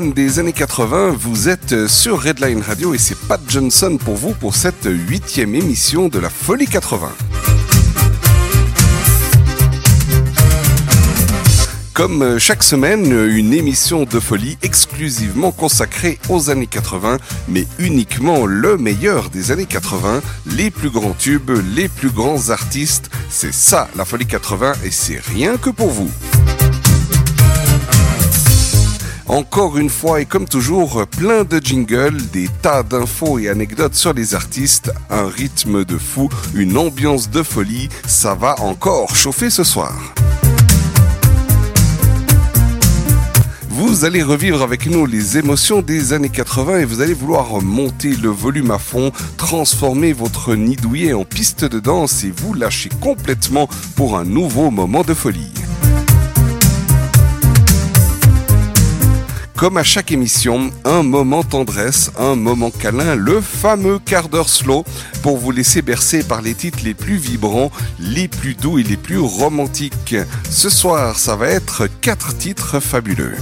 des années 80, vous êtes sur Redline Radio et c'est Pat Johnson pour vous pour cette huitième émission de la Folie 80. Comme chaque semaine, une émission de folie exclusivement consacrée aux années 80, mais uniquement le meilleur des années 80, les plus grands tubes, les plus grands artistes. C'est ça la folie 80 et c'est rien que pour vous. Encore une fois et comme toujours, plein de jingles, des tas d'infos et anecdotes sur les artistes, un rythme de fou, une ambiance de folie, ça va encore chauffer ce soir. Vous allez revivre avec nous les émotions des années 80 et vous allez vouloir monter le volume à fond, transformer votre nid douillet en piste de danse et vous lâcher complètement pour un nouveau moment de folie. Comme à chaque émission, un moment tendresse, un moment câlin, le fameux quart d'heure slow pour vous laisser bercer par les titres les plus vibrants, les plus doux et les plus romantiques. Ce soir, ça va être quatre titres fabuleux.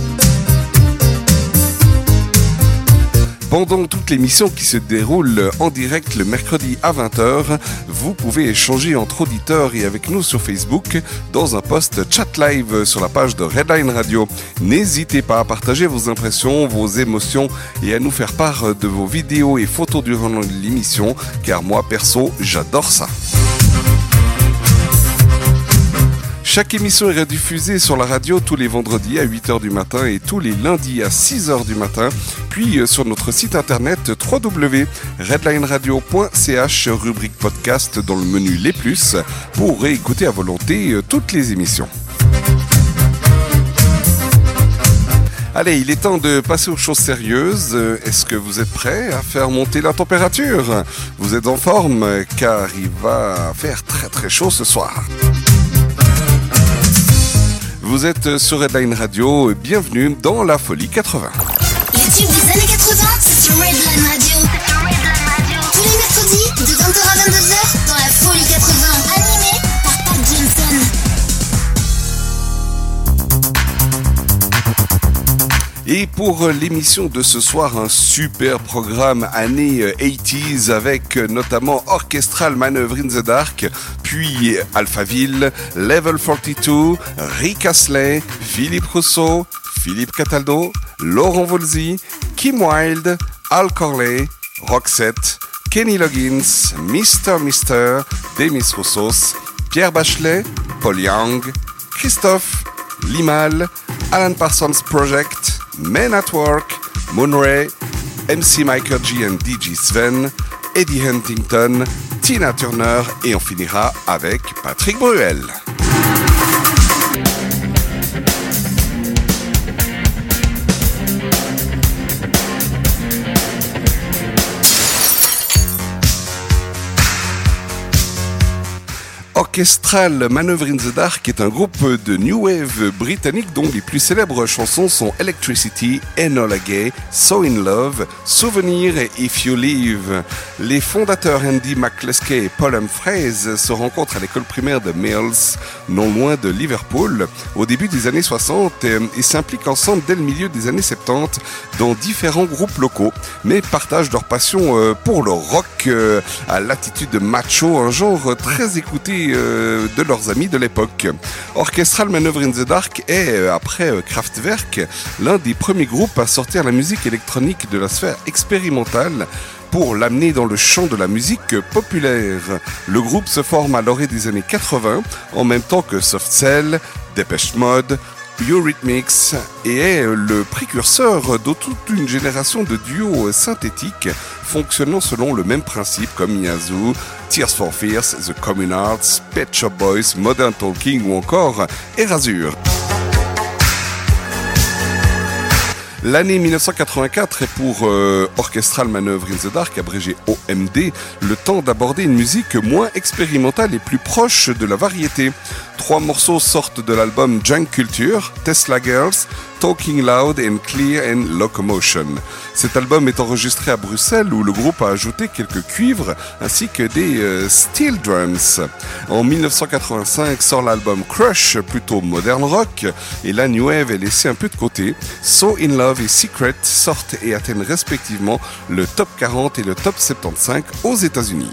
Pendant toute l'émission qui se déroule en direct le mercredi à 20h, vous pouvez échanger entre auditeurs et avec nous sur Facebook dans un post chat live sur la page de Redline Radio. N'hésitez pas à partager vos impressions, vos émotions et à nous faire part de vos vidéos et photos durant l'émission car moi perso j'adore ça. Chaque émission est rediffusée sur la radio tous les vendredis à 8h du matin et tous les lundis à 6h du matin, puis euh, sur notre site internet www.redlineradio.ch rubrique podcast dans le menu Les Plus pour réécouter à volonté euh, toutes les émissions. Allez, il est temps de passer aux choses sérieuses. Euh, Est-ce que vous êtes prêts à faire monter la température? Vous êtes en forme car il va faire très très chaud ce soir. Vous êtes sur Redline Radio, bienvenue dans la Folie 80. Les tubes des années 80, c'est sur Redline Et pour euh, l'émission de ce soir, un super programme année euh, 80s avec euh, notamment Orchestral Maneuver in the Dark, puis Alphaville, Level 42, Rick Astley, Philippe Rousseau, Philippe Cataldo, Laurent Volzy, Kim Wilde, Al Corley, Roxette, Kenny Loggins, Mr. Mister, Demis Roussos, Pierre Bachelet, Paul Young, Christophe, Limal, Alan Parsons Project, Men at Work, Moonray, MC Michael G and DJ Sven, Eddie Huntington, Tina Turner et on finira avec Patrick Bruel. Orchestral Maneuver in the Dark est un groupe de new wave britannique dont les plus célèbres chansons sont Electricity, Enola Gay, So in Love, Souvenir et If You Live. Les fondateurs Andy McCluskey et Paul Humphreys se rencontrent à l'école primaire de Mills, non loin de Liverpool, au début des années 60 et, et s'impliquent ensemble dès le milieu des années 70 dans différents groupes locaux, mais partagent leur passion euh, pour le rock euh, à l'attitude macho, un genre très écouté euh, de leurs amis de l'époque. Orchestral Maneuver in the Dark est, euh, après euh, Kraftwerk, l'un des premiers groupes à sortir la musique électronique de la sphère expérimentale pour l'amener dans le champ de la musique populaire. Le groupe se forme à l'orée des années 80, en même temps que Soft Cell, Depeche Mode, Eurythmics et est le précurseur de toute une génération de duos synthétiques fonctionnant selon le même principe comme Yazoo, Tears for Fears, The Common Arts, Pet Shop Boys, Modern Talking ou encore Erasure. L'année 1984 est pour euh, Orchestral Maneuver in the Dark, abrégé OMD, le temps d'aborder une musique moins expérimentale et plus proche de la variété. Trois morceaux sortent de l'album Junk Culture, Tesla Girls, Talking Loud and Clear and Locomotion. Cet album est enregistré à Bruxelles où le groupe a ajouté quelques cuivres ainsi que des euh, steel drums. En 1985 sort l'album Crush, plutôt modern rock, et la new wave est laissée un peu de côté. So In Love et Secret sortent et atteignent respectivement le top 40 et le top 75 aux États-Unis.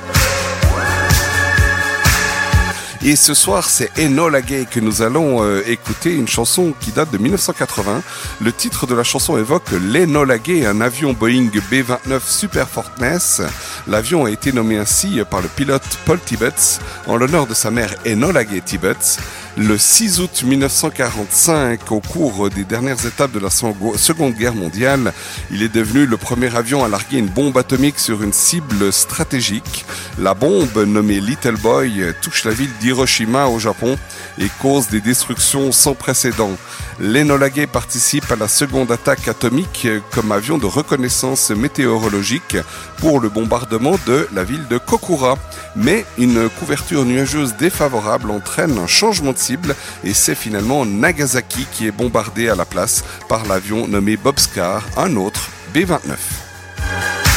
Et ce soir, c'est Enola Gay que nous allons euh, écouter, une chanson qui date de 1980. Le titre de la chanson évoque l'Enola Gay, un avion Boeing B-29 Super Fortness. L'avion a été nommé ainsi par le pilote Paul Tibbets en l'honneur de sa mère Enola Gay Tibbets. Le 6 août 1945, au cours des dernières étapes de la Seconde Guerre mondiale, il est devenu le premier avion à larguer une bombe atomique sur une cible stratégique. La bombe, nommée Little Boy, touche la ville d'Hiroshima au Japon et cause des destructions sans précédent. L'Enola Gay participe à la seconde attaque atomique comme avion de reconnaissance météorologique pour le bombardement de la ville de Kokura. Mais une couverture nuageuse défavorable entraîne un changement de et c'est finalement Nagasaki qui est bombardé à la place par l'avion nommé Bobscar, un autre B-29.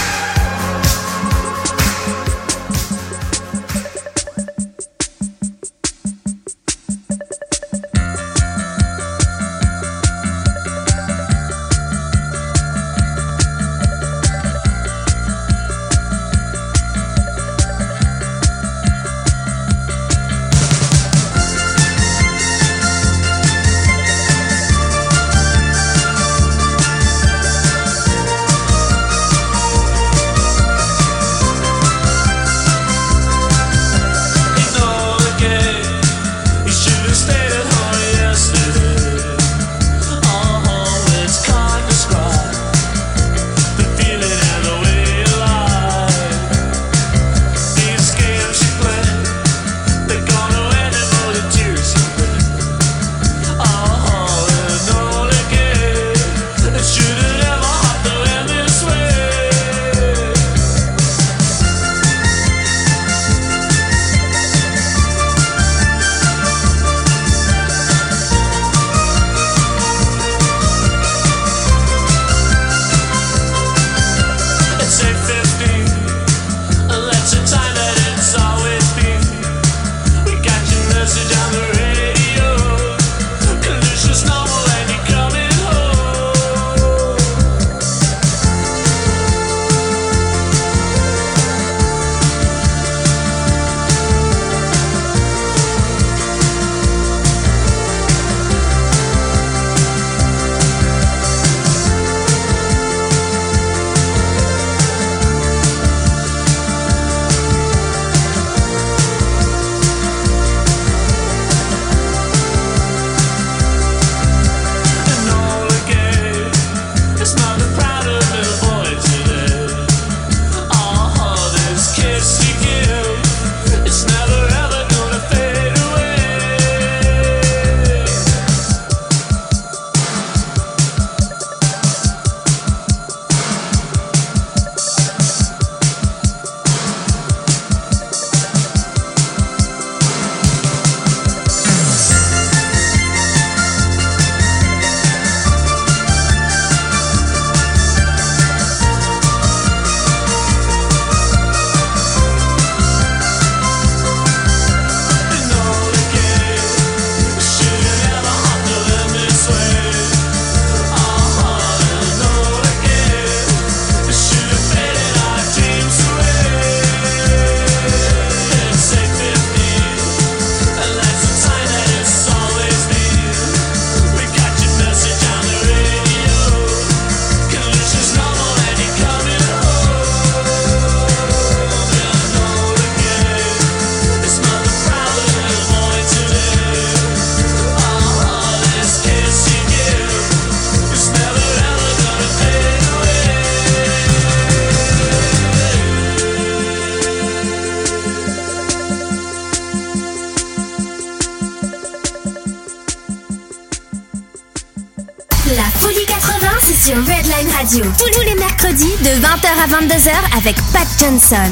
22h avec Pat Johnson.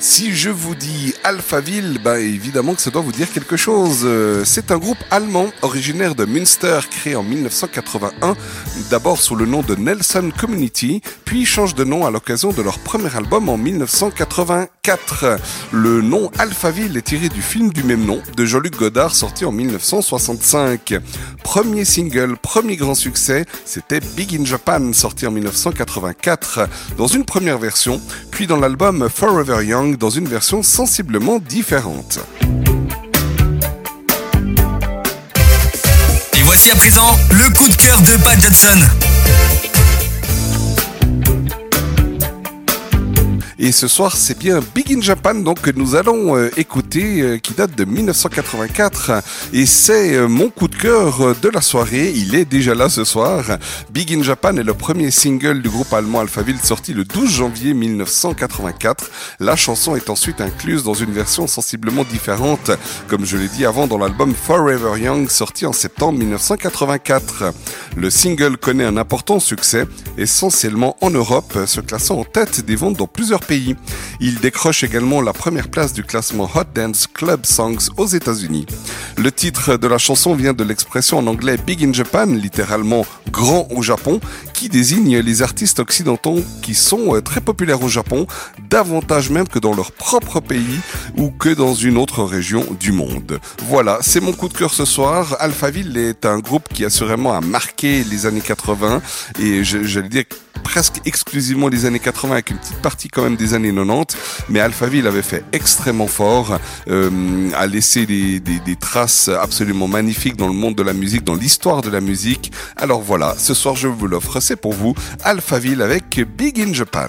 Si je vous dis Alphaville, bah évidemment que ça doit vous dire quelque chose. Euh, C'est un groupe allemand originaire de Münster créé en 1981, d'abord sous le nom de Nelson Community, puis change de nom à l'occasion de leur premier album en 1984. Le nom Alphaville est tiré du film du même nom de Jean-Luc Godard sorti en 1965. Premier single, premier grand succès, c'était Big in Japan sorti en 1984 dans une première version, puis dans l'album Forever Young dans une version sensiblement différente. Et voici à présent le coup de cœur de Pat Johnson. Et ce soir, c'est bien Big in Japan donc que nous allons euh, écouter, euh, qui date de 1984. Et c'est euh, mon coup de cœur de la soirée. Il est déjà là ce soir. Big in Japan est le premier single du groupe allemand Alphaville sorti le 12 janvier 1984. La chanson est ensuite incluse dans une version sensiblement différente, comme je l'ai dit avant, dans l'album Forever Young sorti en septembre 1984. Le single connaît un important succès, essentiellement en Europe, se classant en tête des ventes dans plusieurs Il décroche également la première place du classement Hot Dance Club Songs aux États-Unis. Le titre de la chanson vient de l'expression en anglais Big in Japan, littéralement grand au Japon, qui désigne les artistes occidentaux qui sont euh, très populaires au Japon, davantage même que dans leur propre pays ou que dans une autre région du monde. Voilà, c'est mon coup de cœur ce soir. Alphaville est un groupe qui assurément a marqué les années 80 et je dire presque exclusivement les années 80 avec une petite partie quand même des années 90 mais Alphaville avait fait extrêmement fort euh, a laissé des, des, des traces absolument magnifiques dans le monde de la musique dans l'histoire de la musique alors voilà ce soir je vous l'offre c'est pour vous Alphaville avec Big in Japan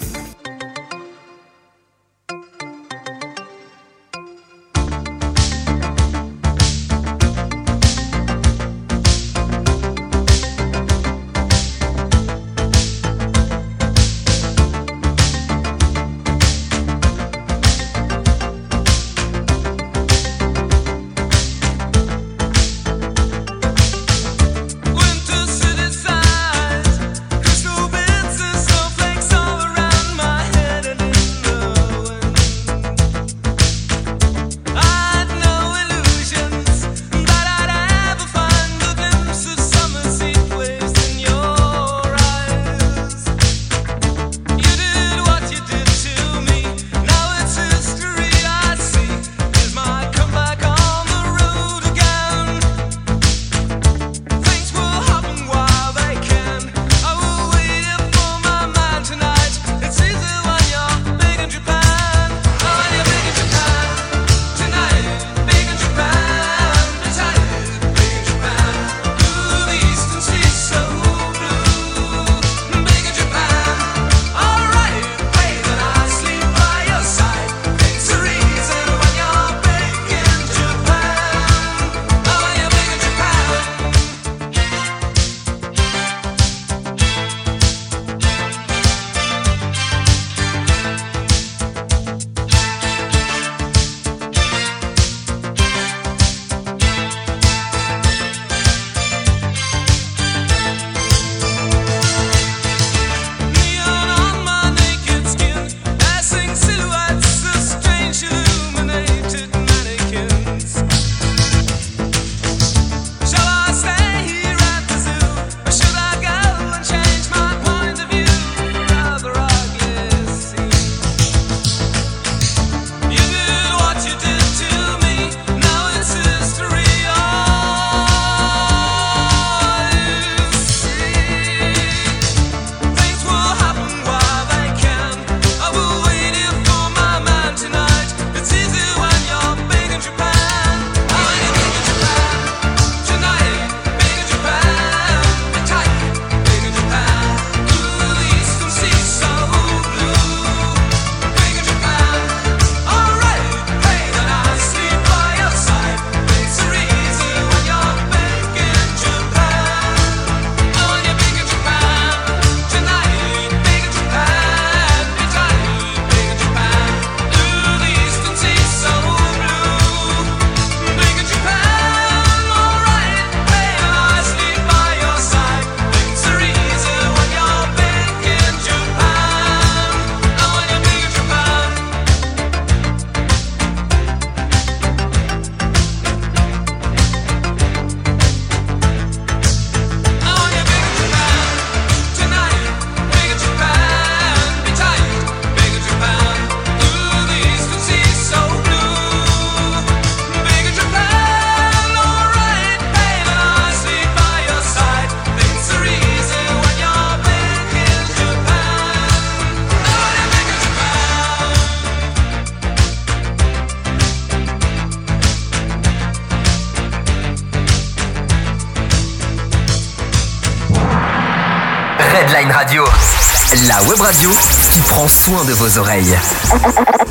radio qui prend soin de vos oreilles.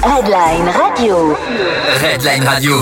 Redline Radio. Redline Radio.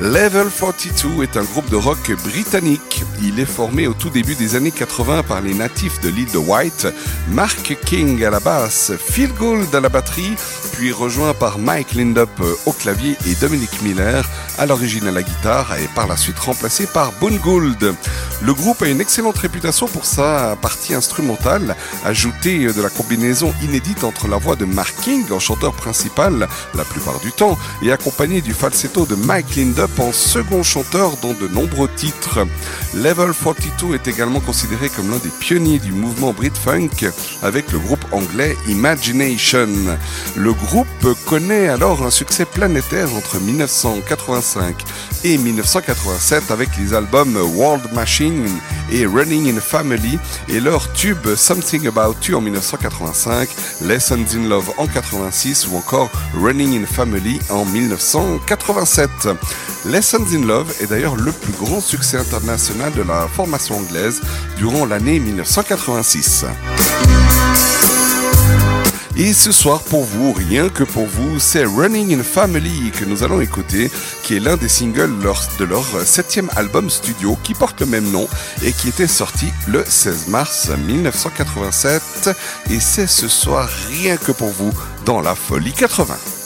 Level 42 est un groupe de rock britannique. Il est formé au tout début des années 80 par les natifs de l'île de White, Mark King à la basse, Phil Gould à la batterie, puis rejoint par Mike Lindup au clavier et Dominic Miller à l'origine à la guitare et par la suite remplacé par Boone Gould. Le groupe a une excellente réputation pour sa partie instrumentale, ajoutée de la combinaison inédite entre la voix de Mark King en chanteur principal la plupart du temps et accompagné du falsetto de Mike Lindup en second chanteur dans de nombreux titres. Level 42 est également considéré comme l'un des pionniers du mouvement Brit-Funk avec le groupe anglais Imagination. Le groupe connaît alors un succès planétaire entre 1985 et 1987 avec les albums World Machine et Running in Family et leur tube Something About You en 1985, Lessons in Love en 86 ou encore Running in Family en 1987. Lessons in Love est d'ailleurs le plus grand succès international de la formation anglaise durant l'année 1986. Et ce soir, pour vous, rien que pour vous, c'est Running in Family que nous allons écouter, qui est l'un des singles de leur septième album studio qui porte le même nom et qui était sorti le 16 mars 1987. Et c'est ce soir, rien que pour vous, dans la Folie 80.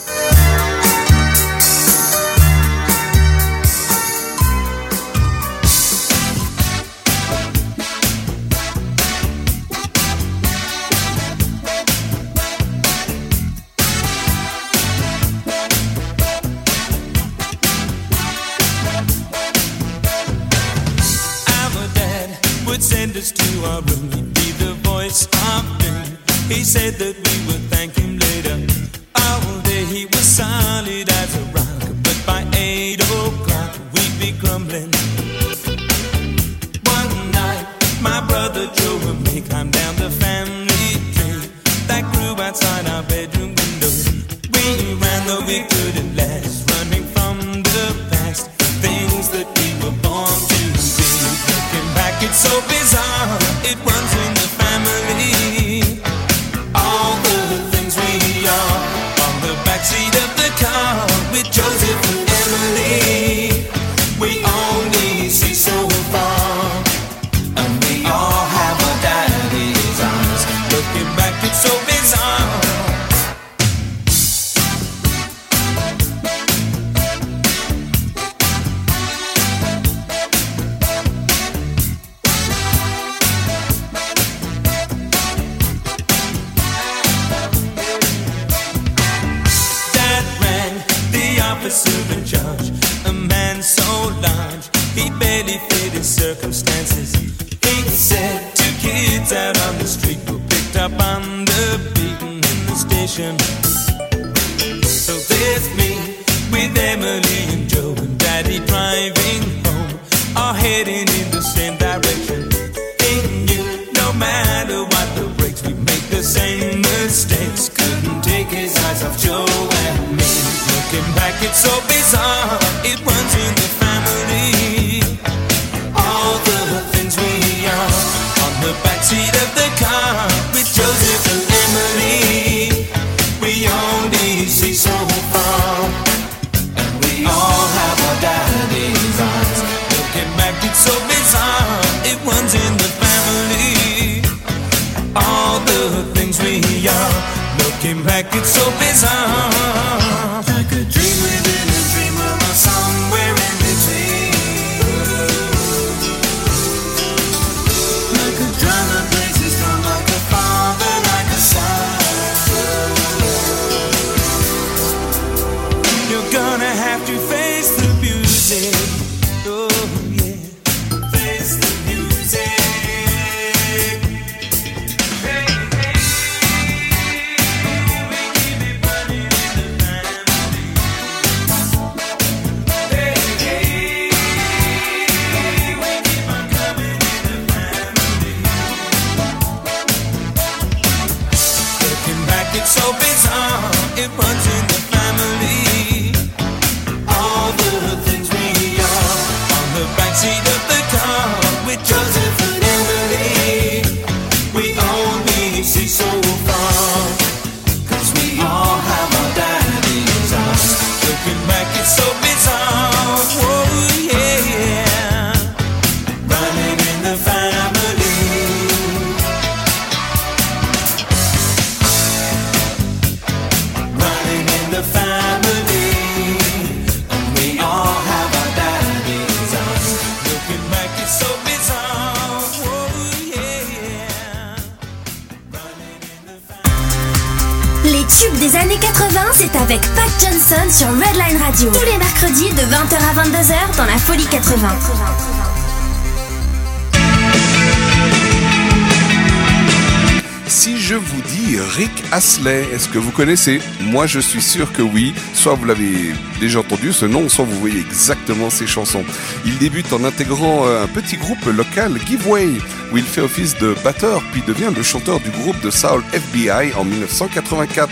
Que vous connaissez Moi je suis sûr que oui, soit vous l'avez déjà entendu ce nom, soit vous voyez exactement ses chansons. Il débute en intégrant euh, un petit groupe local, Giveaway, où il fait office de batteur, puis devient le chanteur du groupe de soul FBI en 1984.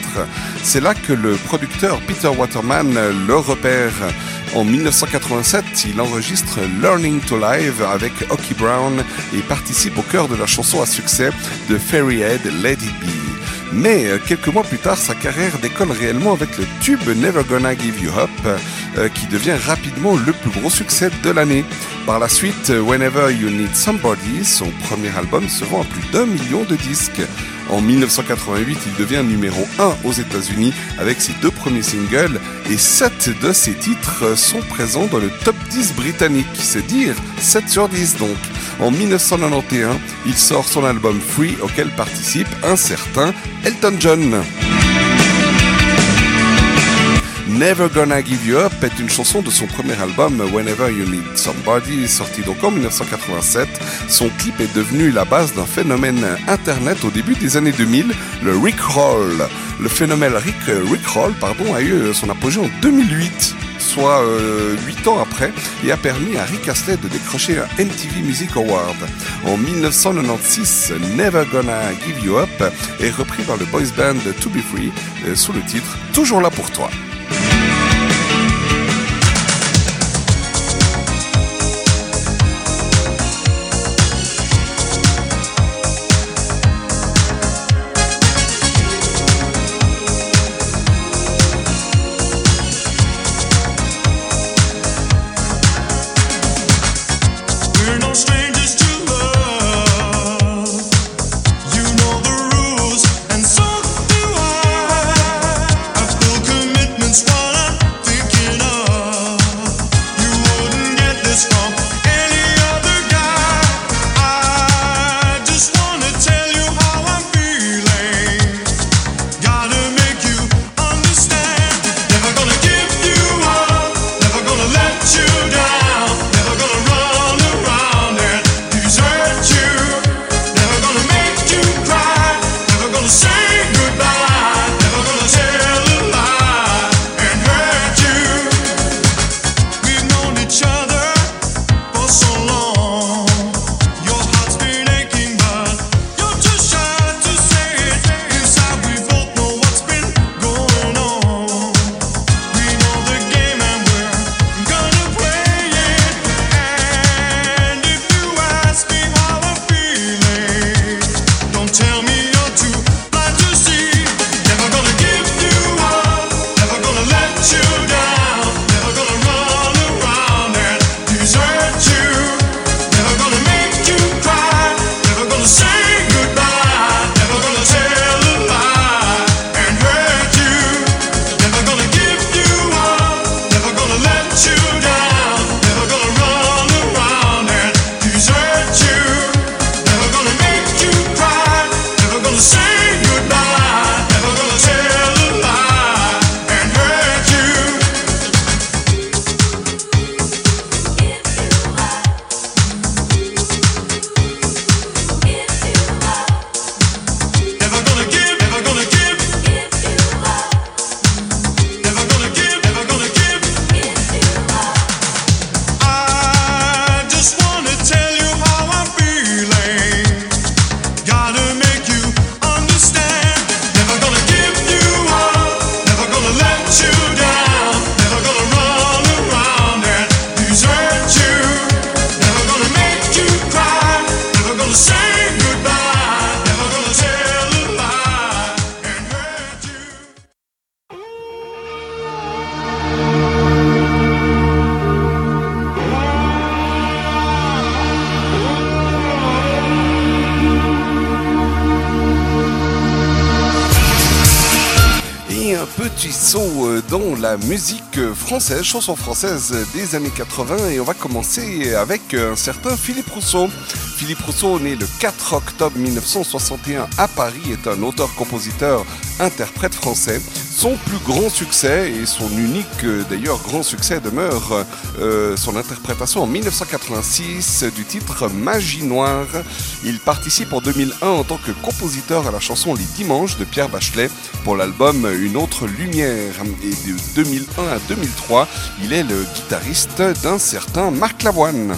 C'est là que le producteur Peter Waterman le repère. En 1987, il enregistre Learning to Live avec Hockey Brown et participe au chœur de la chanson à succès de Fairyhead Be. Mais euh, quelques mois plus tard, sa carrière décolle réellement avec le tube Never Gonna Give You Up, euh, qui devient rapidement le plus gros succès de l'année. Par la suite, euh, Whenever You Need Somebody, son premier album se vend à plus d'un million de disques. En 1988, il devient numéro 1 aux États-Unis avec ses deux premiers singles et 7 de ses titres sont présents dans le top 10 britannique, c'est dire 7 sur 10 donc. En 1991, il sort son album Free auquel participe un certain Elton John. Never Gonna Give You Up est une chanson de son premier album Whenever You Need Somebody, sorti donc en 1987. Son clip est devenu la base d'un phénomène internet au début des années 2000, le Rickroll. Le phénomène Rick, Rickroll pardon, a eu son apogée en 2008 soit euh, 8 ans après, et a permis à Rick Astley de décrocher un MTV Music Award. En 1996, Never Gonna Give You Up est repris par le boys band To Be Free euh, sous le titre Toujours là pour toi. Française, chanson française des années 80 et on va commencer avec un certain Philippe Rousseau. Philippe Rousseau, né le 4 octobre 1961 à Paris, est un auteur-compositeur interprète français. Son plus grand succès et son unique d'ailleurs grand succès demeure euh, son interprétation en 1986 du titre Magie Noire. Il participe en 2001 en tant que compositeur à la chanson Les Dimanches de Pierre Bachelet pour l'album Une autre lumière. Et de 2001 à 2003, il est le guitariste d'un certain Marc Lavoine.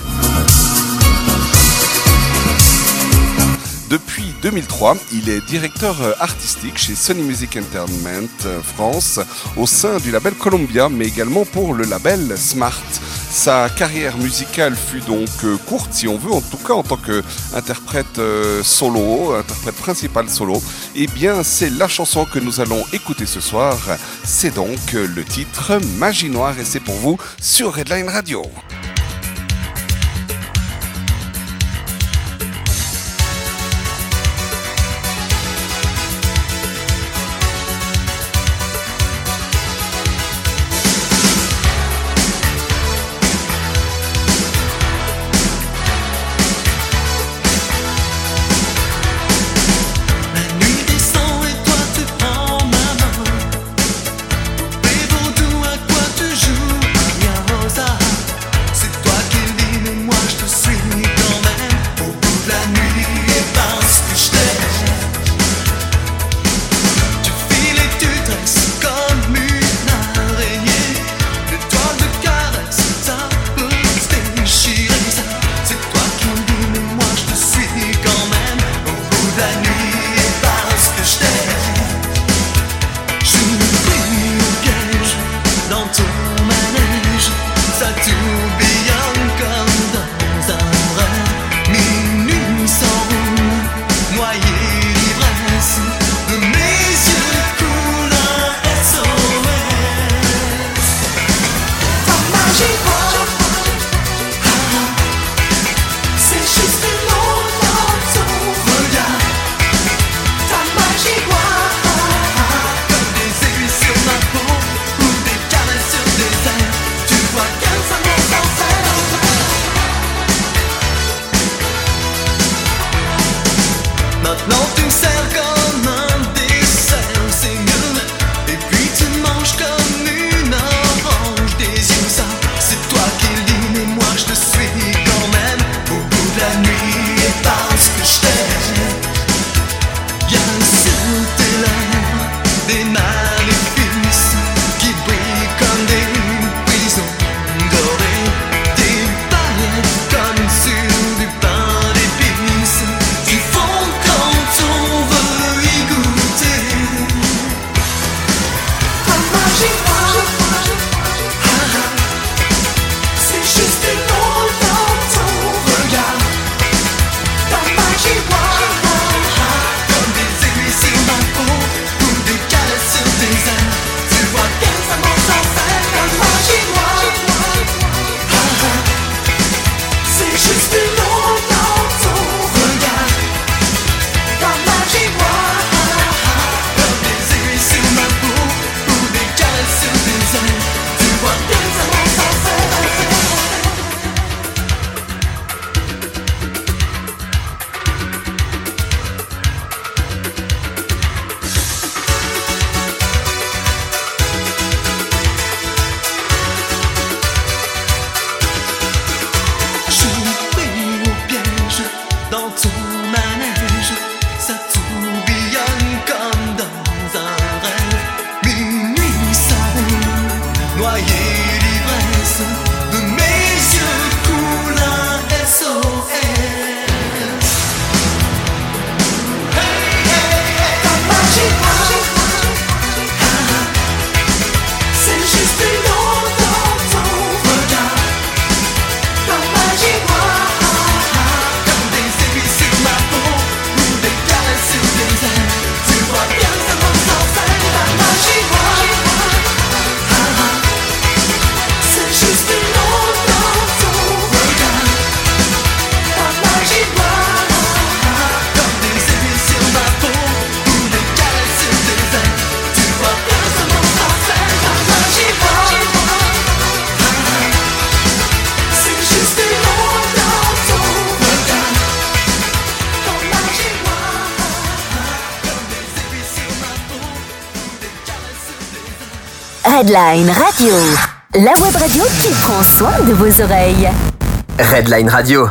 Depuis 2003, il est directeur euh, artistique chez Sony Music Entertainment euh, France au sein du label Columbia, mais également pour le label Smart. Sa carrière musicale fut donc euh, courte, si on veut, en tout cas en tant qu'interprète solo, interprète principal solo. Eh bien, c'est la chanson que nous allons écouter ce soir. C'est donc le titre Magie Noire et c'est pour vous sur Redline Radio. Redline Radio. La web radio qui prend soin de vos oreilles. Redline Radio.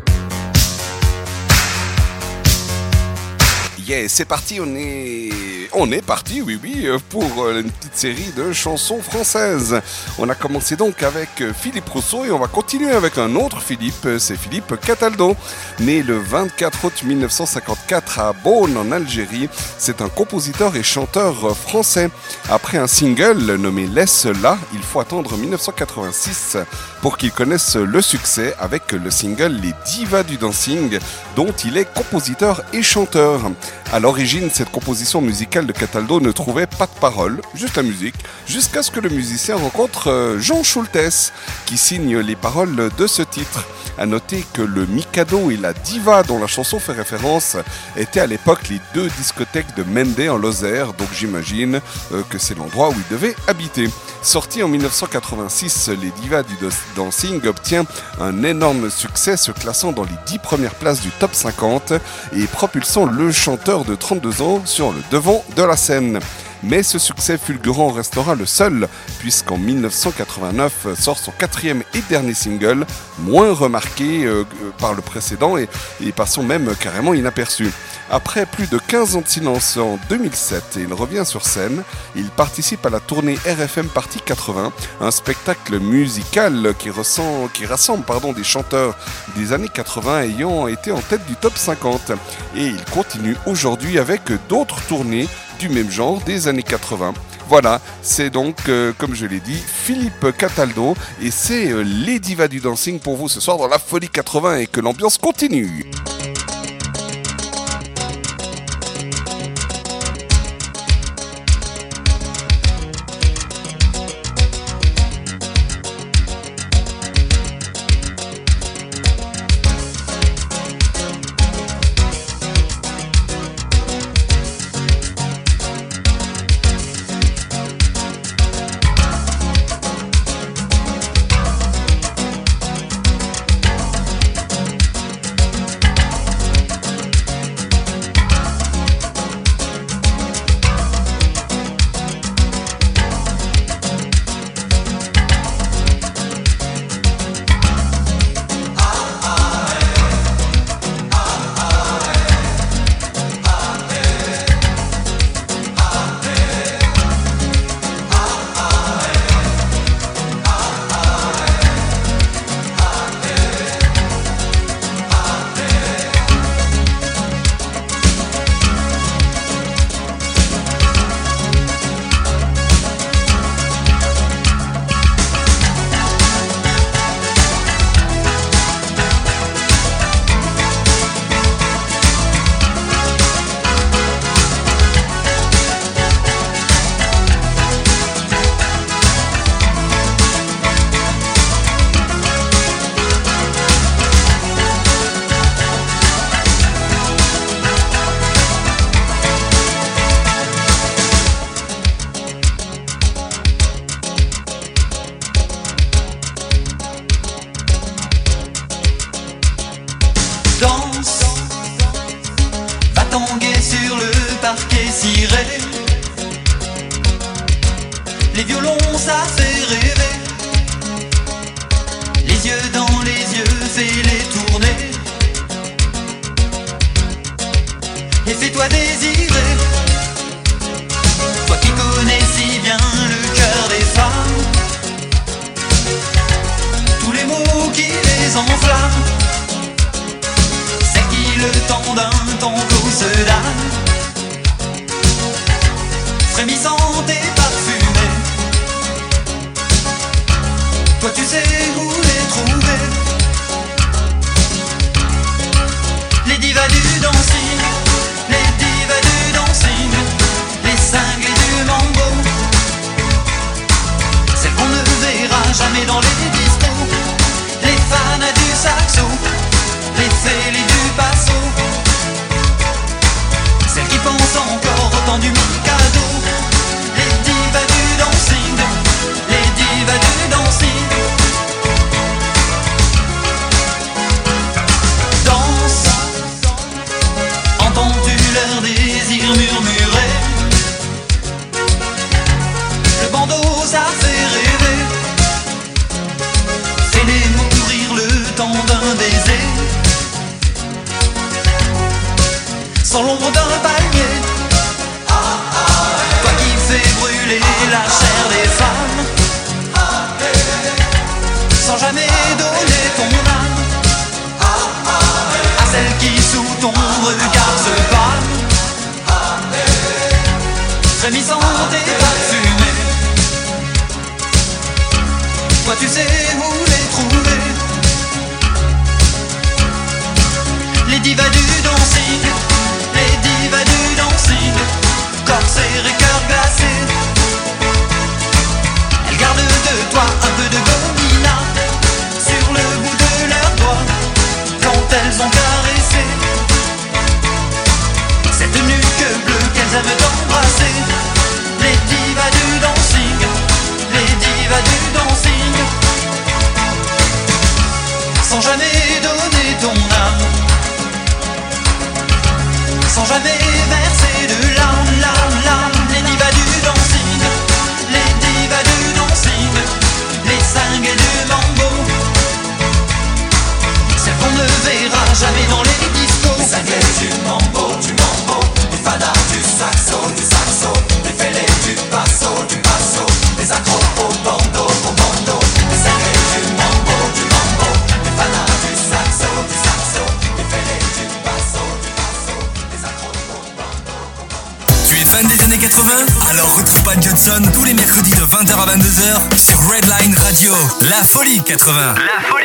Yeah, c'est parti, on est... On est parti, oui, oui, pour euh, une petite série de chansons françaises. On a commencé donc avec euh, Philippe Rousseau et on va continuer avec un autre Philippe, euh, c'est Philippe Cataldo. Né le 24 août 1954 à Beaune en Algérie, c'est un compositeur et chanteur français. Après un single nommé Laisse-la, il faut attendre 1986 pour qu'il connaisse le succès avec le single Les Divas du Dancing, dont il est compositeur et chanteur. À l'origine, cette composition musicale de Cataldo ne trouvait pas de paroles, juste la musique, jusqu'à ce que le musicien rencontre euh, Jean Schultes, qui signe les paroles de ce titre. À noter que le Mikado et la Diva dont la chanson fait référence étaient à l'époque les deux discothèques de Mende en Lozère, donc j'imagine euh, que c'est l'endroit où il devait habiter. Sorti en 1986, les Divas du Dancing obtient un énorme succès, se classant dans les 10 premières places du top 50 et propulsant le chanteur de 32 ans sur le devant de la scène. Mais ce succès fulgurant restera le seul, puisqu'en 1989 sort son quatrième et dernier single, moins remarqué euh, par le précédent et, passant même carrément inaperçu. Après plus de 15 ans de silence en 2007, il revient sur scène. Il participe à la tournée RFM Party 80, un spectacle musical qui rassemble pardon, des chanteurs des années 80 ayant été en tête du top 50. Et il continue aujourd'hui avec d'autres tournées du même genre des années 80. Voilà, c'est donc, euh, comme je l'ai dit, Philippe Cataldo et c'est euh, les divas du dancing pour vous ce soir dans la folie 80 et que l'ambiance continue.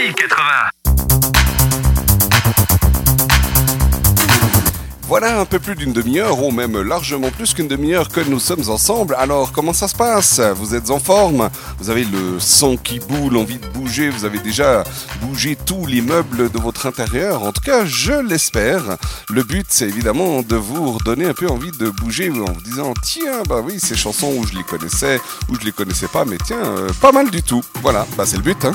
La folie 80. Voilà un peu plus d'une demi-heure, ou même largement plus qu'une demi-heure que nous sommes ensemble. Alors, comment ça se passe? Vous êtes en forme? Vous avez le sang qui boule, l'envie de bouger Vous avez déjà bougé tous les meubles de votre intérieur En tout cas, je l'espère. Le but, c'est évidemment de vous redonner un peu envie de bouger en vous disant Tiens, bah oui, ces chansons où je les connaissais, ou je les connaissais pas, mais tiens, euh, pas mal du tout. Voilà, bah c'est le but, hein.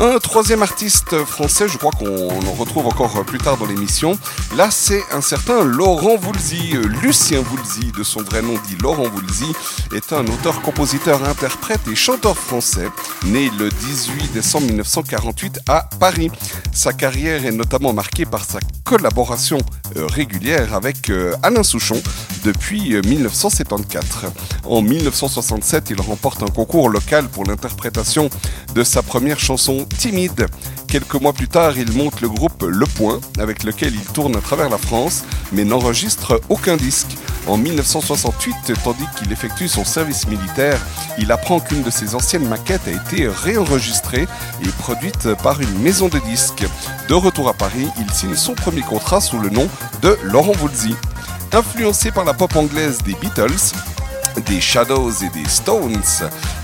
Un troisième artiste français, je crois qu'on en retrouve encore plus tard dans l'émission. Là, c'est un certain Laurent Voulzy. Euh, Lucien Voulzy, de son vrai nom dit Laurent Voulzy, est un auteur, compositeur, interprète et chanteur français, né le 18 décembre 1948 à Paris. Sa carrière est notamment marquée par sa collaboration euh, régulière avec euh, Alain Souchon depuis euh, 1974. En 1967, il remporte un concours local pour l'interprétation de sa première chanson Timide. Quelques mois plus tard, il monte le groupe Le Point, avec lequel il tourne à travers la France, mais n'enregistre aucun disque. En 1968, tandis qu'il effectue son service militaire, il apprend qu'une de ses anciennes maquettes a été réenregistrée et produite par une maison de disques. De retour à Paris, il signe son premier contrat sous le nom de Laurent Voulzy. Influencé par la pop anglaise des Beatles, des Shadows et des Stones,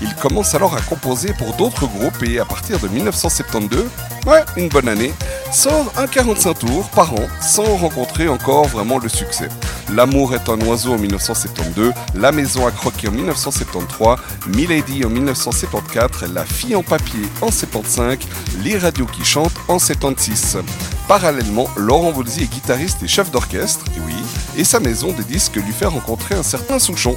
il commence alors à composer pour d'autres groupes et à partir de 1972, ouais, une bonne année, sort un 45 tours par an sans rencontrer encore vraiment le succès. L'amour est un oiseau en 1972, La maison à croquer en 1973, Milady en 1974, La fille en papier en 75, Les radios qui chantent en 76. Parallèlement, Laurent Voulzy est guitariste et chef d'orchestre, et oui, et sa maison de disques lui fait rencontrer un certain Souchon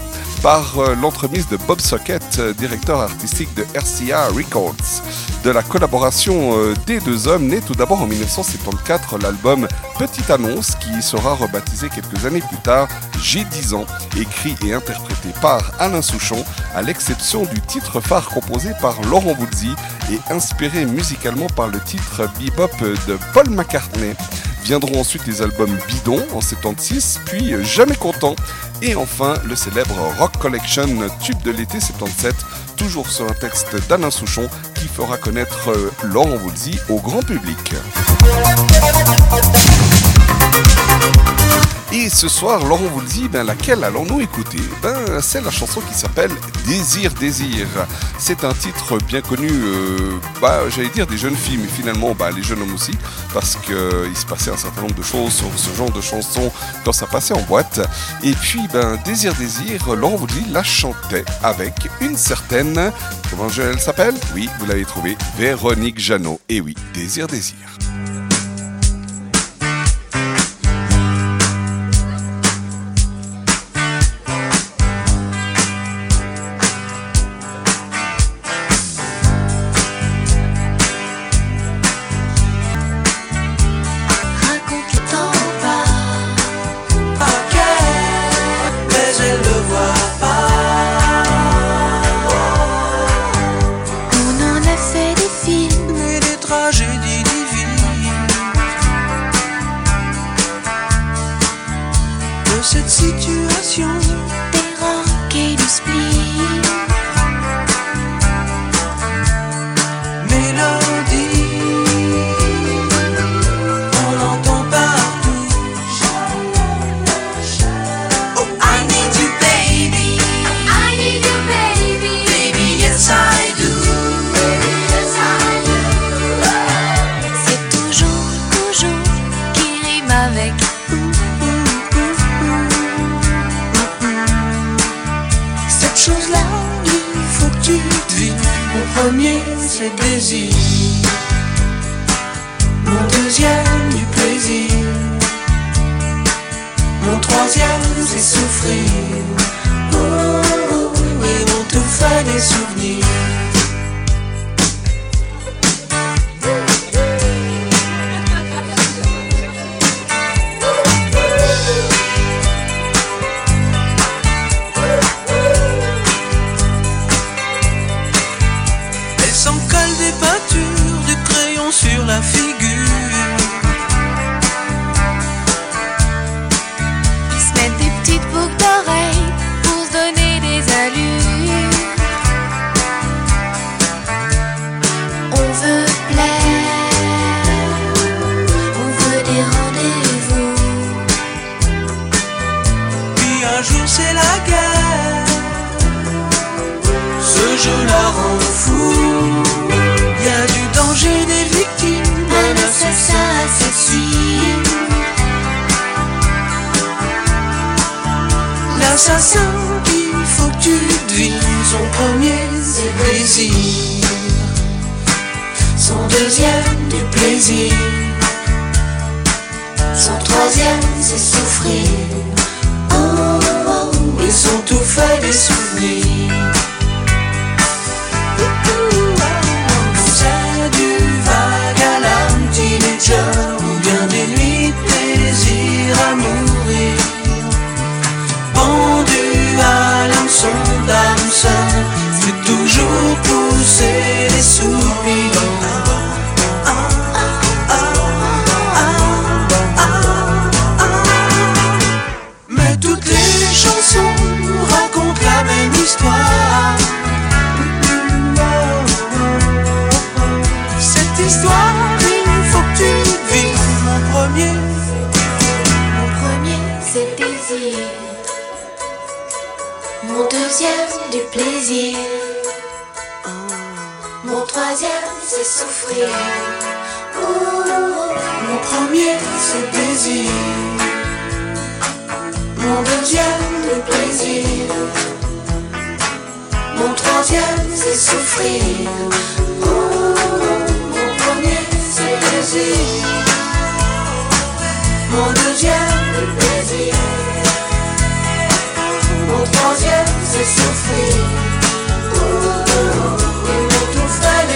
par euh, l'entremise de Bob Socket, euh, directeur artistique de RCA Records. De la collaboration euh, des deux hommes naît tout d'abord en 1974 l'album Petite Annonce qui sera rebaptisé quelques années plus tard J'ai 10 ans, écrit et interprété par Alain Souchon, à l'exception du titre phare composé par Laurent Voulzy et inspiré musicalement par le titre Bebop de Paul McCartney. Viendront ensuite les albums Bidon en 76, puis Jamais content, et enfin le célèbre Rock Collection Tube de l'été 77, toujours sur un texte d'Alain Souchon qui fera connaître euh, Laurent Voulzy au grand public. Et ce soir, Laurent vous le dit, ben, laquelle allons-nous écouter? Ben, C'est la chanson qui s'appelle Désir, Désir. C'est un titre bien connu, euh, bah, j'allais dire des jeunes filles, mais finalement bah, les jeunes hommes aussi, parce qu'il se passait un certain nombre de choses sur ce genre de chanson quand ça passait en boîte. Et puis, ben, Désir, Désir, Laurent vous le dit, la chantait avec une certaine, comment elle s'appelle? Oui, vous l'avez trouvé, Véronique Jeannot. Et oui, Désir, Désir. L'assassin, il faut que tu devines. Son premier c'est plaisir. Son deuxième du plaisir. Son troisième c'est souffrir. Oh, oh, et son tout fait des souvenirs. C'est toujours pousser des troisième, c'est souffrir. Oh, Mon premier, c'est désir. Mon deuxième, le plaisir. Mon troisième, c'est souffrir. Oh, mon premier, c'est désir. Mon deuxième, le plaisir. Mon troisième, c'est souffrir.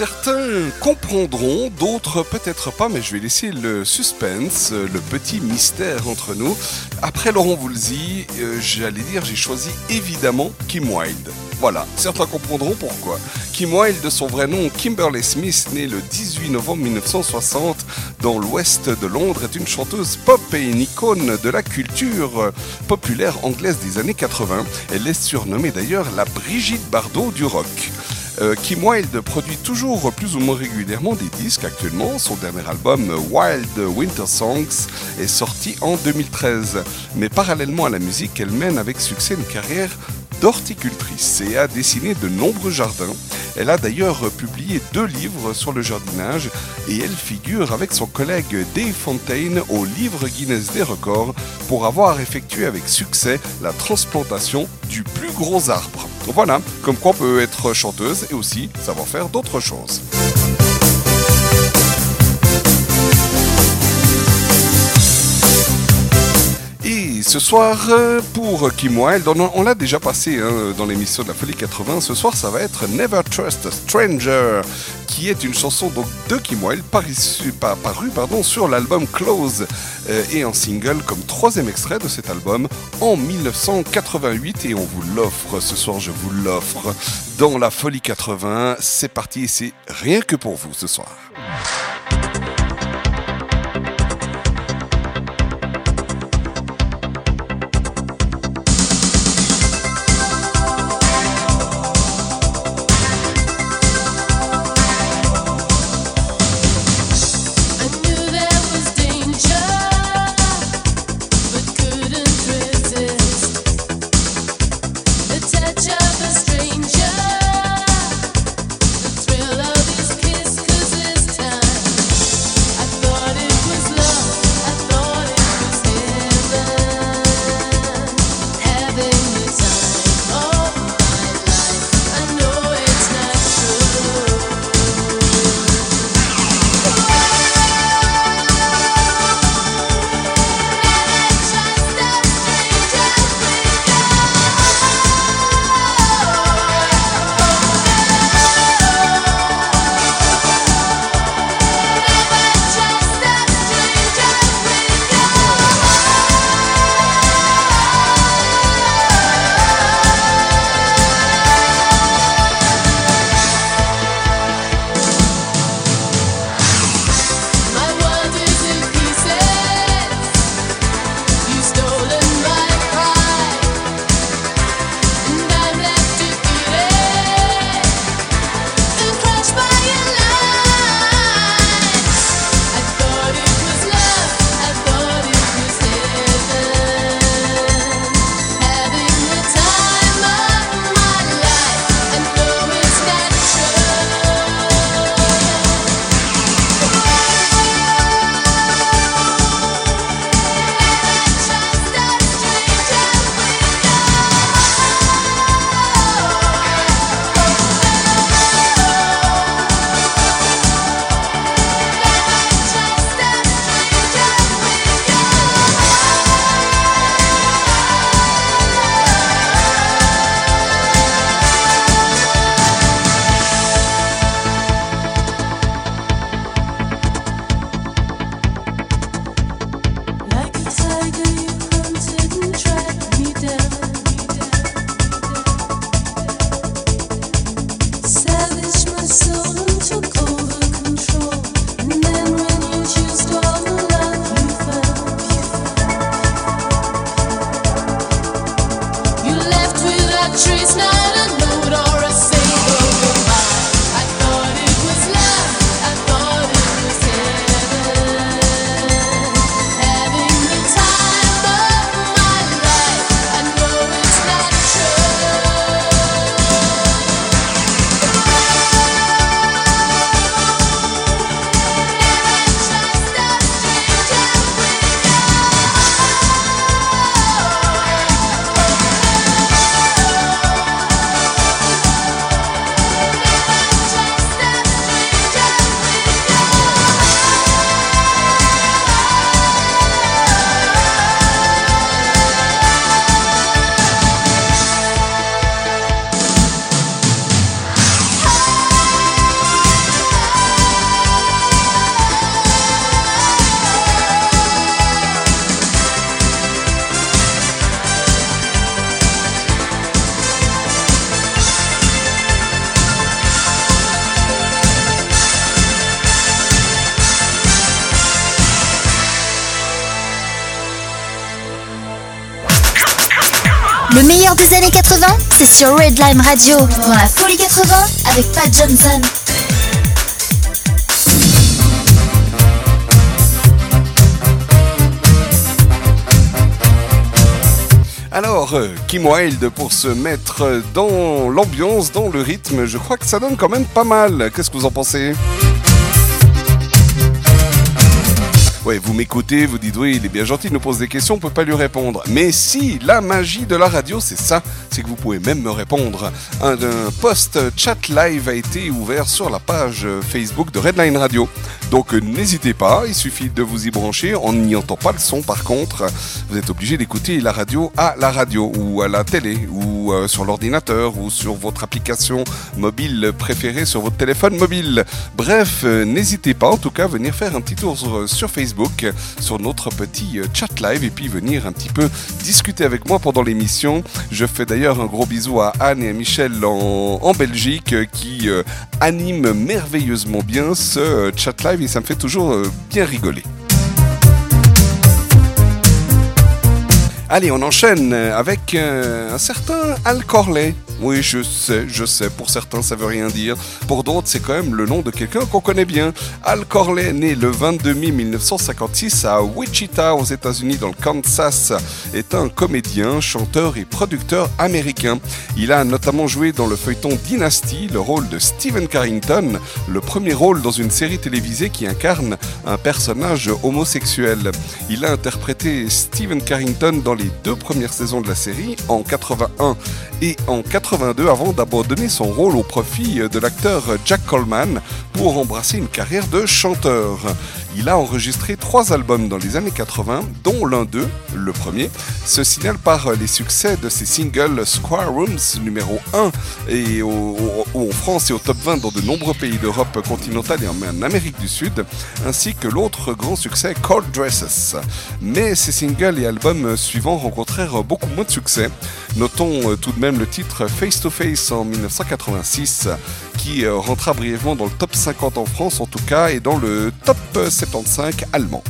Certains comprendront, d'autres peut-être pas, mais je vais laisser le suspense, le petit mystère entre nous. Après Laurent Voulzy, euh, j'allais dire, j'ai choisi évidemment Kim Wilde. Voilà, certains comprendront pourquoi. Kim Wilde, de son vrai nom Kimberly Smith, née le 18 novembre 1960 dans l'ouest de Londres, est une chanteuse pop et une icône de la culture populaire anglaise des années 80. Elle est surnommée d'ailleurs la Brigitte Bardot du rock. Euh, Kim Wilde produit toujours plus ou moins régulièrement des disques actuellement. Son dernier album Wild Winter Songs est sorti en 2013. Mais parallèlement à la musique, elle mène avec succès une carrière d'horticultrice et a dessiné de nombreux jardins. Elle a d'ailleurs publié deux livres sur le jardinage et elle figure avec son collègue Dave Fontaine au livre Guinness des records pour avoir effectué avec succès la transplantation du plus gros arbre. Voilà, comme quoi on peut être chanteuse et aussi savoir faire d'autres choses. Ce soir, euh, pour Kim Wilde, on, l'a déjà passé hein, dans l'émission de la Folie 80, ce soir ça va être Never Trust a Stranger, qui est une chanson donc, de Kim Wilde parue, par- parue, pardon, sur l'album Close euh, et en single comme troisième extrait de cet album en 1988 et on vous l'offre ce soir, je vous l'offre dans la Folie 80. C'est parti et c'est rien que pour vous ce soir. 80, c'est sur Redline Radio. Dans la folie 80 avec Pat Johnson. Alors, euh, Kim Wilde, pour se mettre dans l'ambiance, dans le rythme, je crois que ça donne quand même pas mal. Qu'est-ce que vous en pensez? Ouais, vous m'écoutez, vous dites oui, il est bien gentil, il nous pose des questions, on peut pas lui répondre. Mais si, la magie de la radio, c'est ça, c'est que vous pouvez même me répondre. Un, post chat live a été ouvert sur la page Facebook de Redline Radio. Donc n'hésitez pas, il suffit de vous y brancher. On n'y entend pas le son par contre. Vous êtes obligé d'écouter la radio à la radio ou à la télé ou euh, sur l'ordinateur ou sur votre application mobile préférée sur votre téléphone mobile. Bref, euh, n'hésitez pas en tout cas à venir faire un petit tour sur, sur Facebook, euh, sur notre petit euh, chat live et puis venir un petit peu discuter avec moi pendant l'émission. Je fais d'ailleurs un gros bisou à Anne et à Michel en, en Belgique euh, qui euh, animent merveilleusement bien ce euh, chat live et ça me fait toujours euh, bien rigoler. Allez, on enchaîne avec euh, un certain Al Corley. Oui, je sais, je sais, pour certains ça veut rien dire, pour d'autres c'est quand même le nom de quelqu'un qu'on connaît bien. Al Corley, né le 22 mai 1956 à Wichita aux États-Unis dans le Kansas, est un comédien, chanteur et producteur américain. Il a notamment joué dans le feuilleton Dynasty le rôle de Stephen Carrington, le premier rôle dans une série télévisée qui incarne un personnage homosexuel. Il a interprété Stephen Carrington dans les deux premières saisons de la série, en 81 et en 82, avant d'abandonner son rôle au profit de l'acteur Jack Coleman pour embrasser une carrière de chanteur. Il a enregistré trois albums dans les années 80, dont l'un d'eux, le premier, se signale par les succès de ses singles Square Rooms numéro 1 et au- en France et au top 20 dans de nombreux pays d'Europe continentale et en Amérique du Sud, ainsi que l'autre grand succès Cold Dresses. Mais ces singles et albums suivants rencontrèrent beaucoup moins de succès. Notons euh, tout de même le titre Face to Face en 1986 qui euh, rentra brièvement dans le top 50 en France en tout cas et dans le top euh, 75 allemand.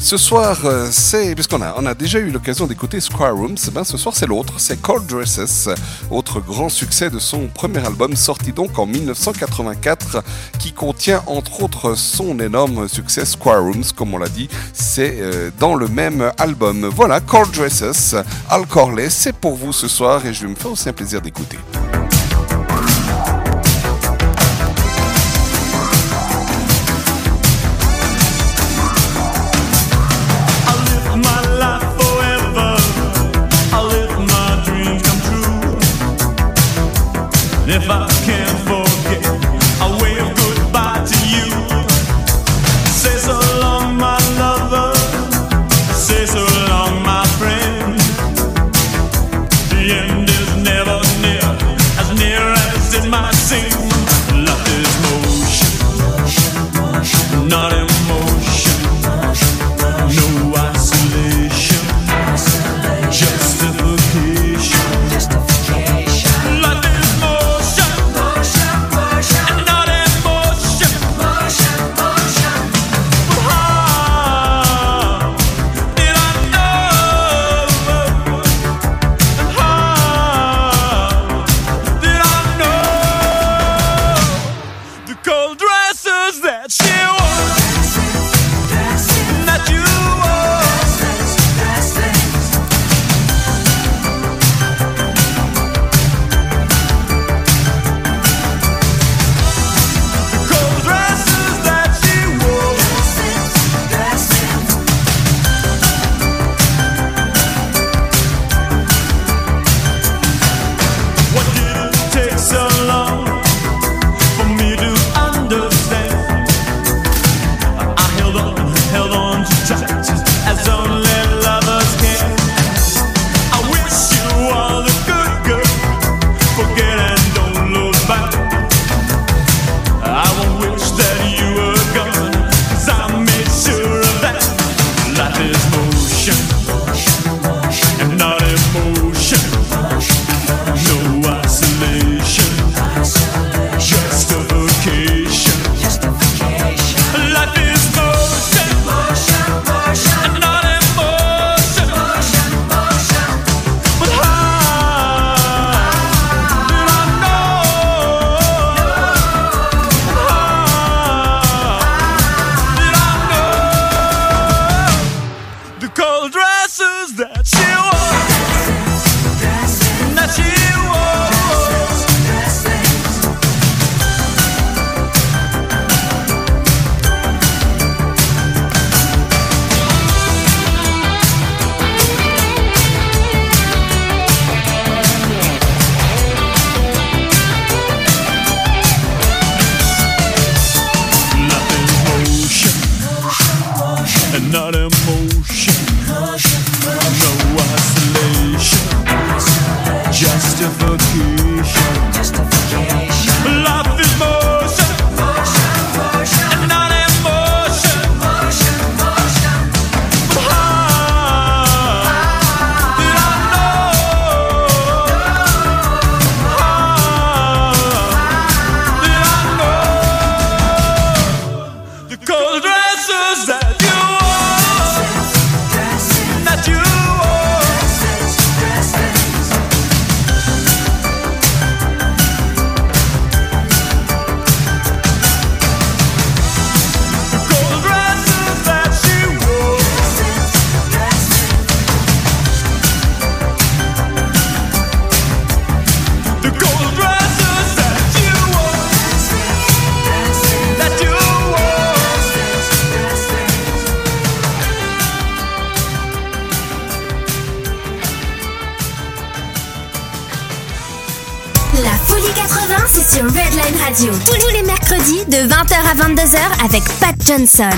Ce soir, euh, c'est puisqu'on a on a déjà eu l'occasion d'écouter Square Rooms, ben ce soir c'est l'autre, c'est Cold Dresses, autre grand succès de son premier album sorti donc en 1984, qui contient entre autres son énorme succès Square Rooms, comme on l'a dit, c'est euh, dans le même album. Voilà, Cold Dresses, Al Corley, c'est pour vous ce soir et je vais me faire aussi un plaisir d'écouter. Johnson.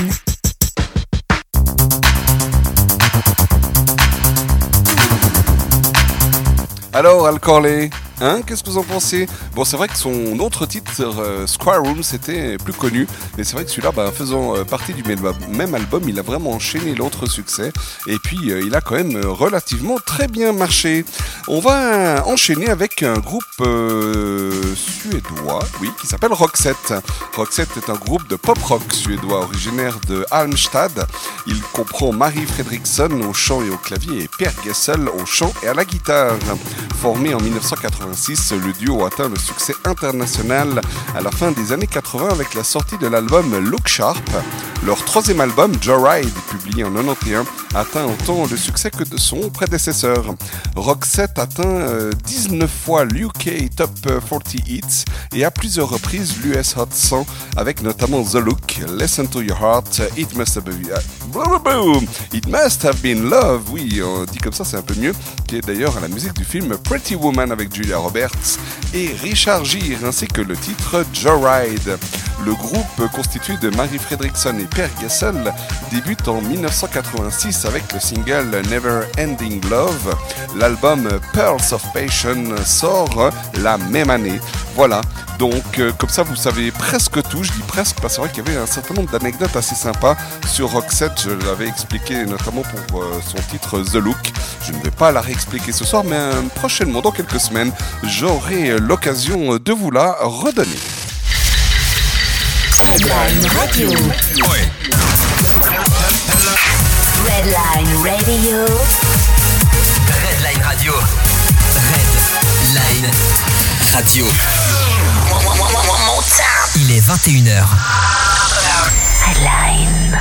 Alors, Al Corley, hein, qu'est-ce que vous en pensez? Bon, c'est vrai que son autre titre, euh, Square Room, c'était plus connu, mais c'est vrai que celui-là, bah, faisant euh, partie du même, album, il a vraiment enchaîné l'autre succès, et puis euh, il a quand même relativement très bien marché. On va enchaîner avec un groupe euh, suédois, oui, qui s'appelle Roxette. Roxette est un groupe de pop-rock suédois originaire de Halmstad. Il comprend Marie Fredriksson au chant et au clavier et Per Gessel au chant et à la guitare. Formé en 1986, le duo atteint le succès international à la fin des années 80 avec la sortie de l'album Look Sharp. Leur troisième album, Joyride, publié en 91, atteint autant le succès que de son prédécesseur. Roxette atteint euh, 19 fois l'UK Top 40 Hits et à plusieurs reprises l'US Hot 100 avec notamment The Look, Listen to Your Heart, It Must Have Been, Boom, It Must Have Been Love, oui, on dit comme ça c'est un peu mieux, qui est d'ailleurs la musique du film Pretty Woman avec Julia Roberts et Richard Gere, ainsi que le titre Joyride. Le groupe constitué de Marie Fredriksson et Per Gessel débute en 1986 avec le single Never Ending Love. L'album Pearls of Passion sort la même année. Voilà, donc euh, comme ça vous savez presque tout, je dis presque parce que c'est vrai qu'il y avait un certain nombre d'anecdotes assez sympas sur Roxette, je l'avais expliqué notamment pour euh, son titre The Look. Je ne vais pas la réexpliquer ce soir, mais euh, prochainement, dans quelques semaines, j'aurai l'occasion de vous la redonner. Redline Radio. Ouais. Redline Radio. Redline Radio. Redline Radio. Il est 21h. Redline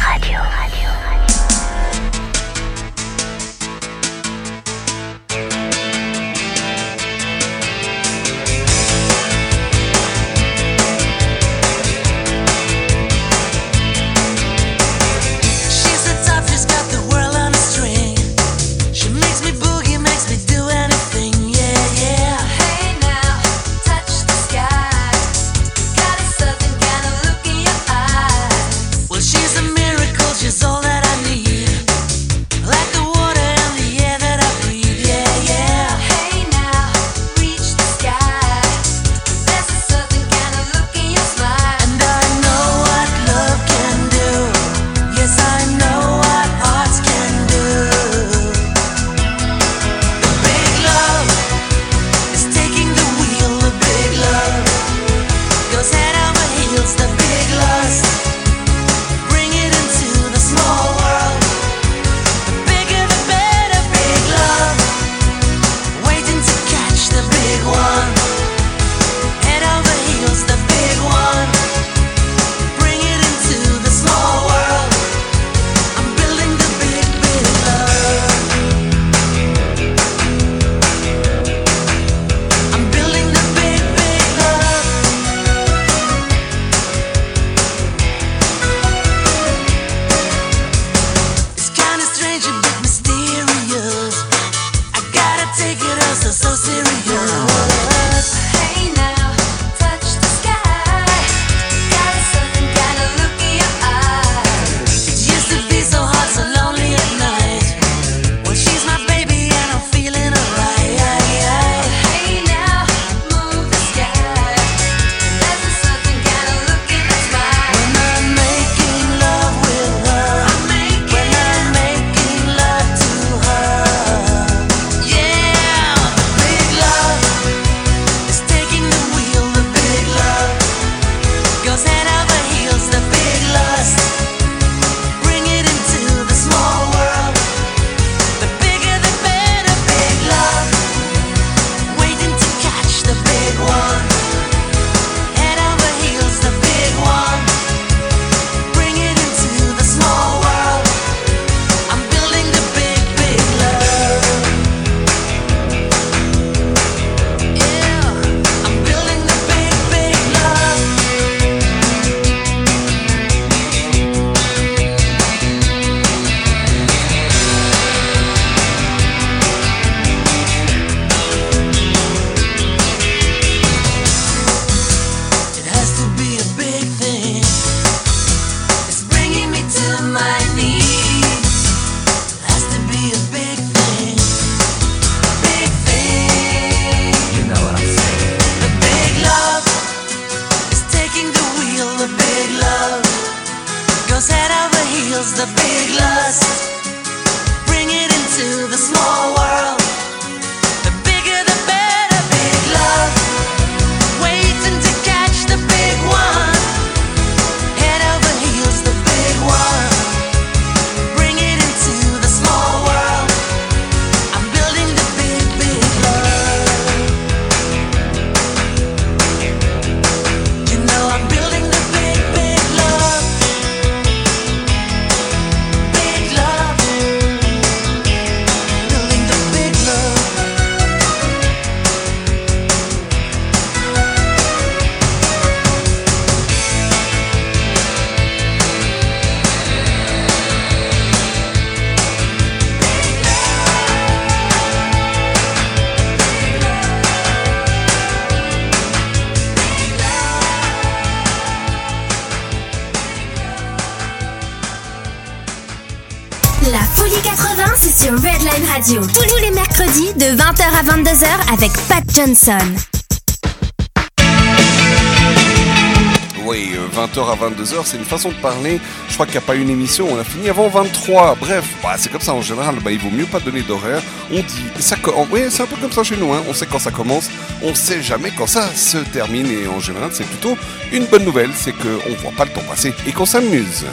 Oui, 20h à 22h, c'est une façon de parler. Je crois qu'il n'y a pas une émission, on a fini avant 23. Bref, bah, c'est comme ça en général, bah, il vaut mieux pas donner d'horaire. On dit, ça, oui, c'est un peu comme ça chez nous, hein. on sait quand ça commence, on sait jamais quand ça se termine. Et en général, c'est plutôt une bonne nouvelle, c'est qu'on voit pas le temps passer et qu'on s'amuse.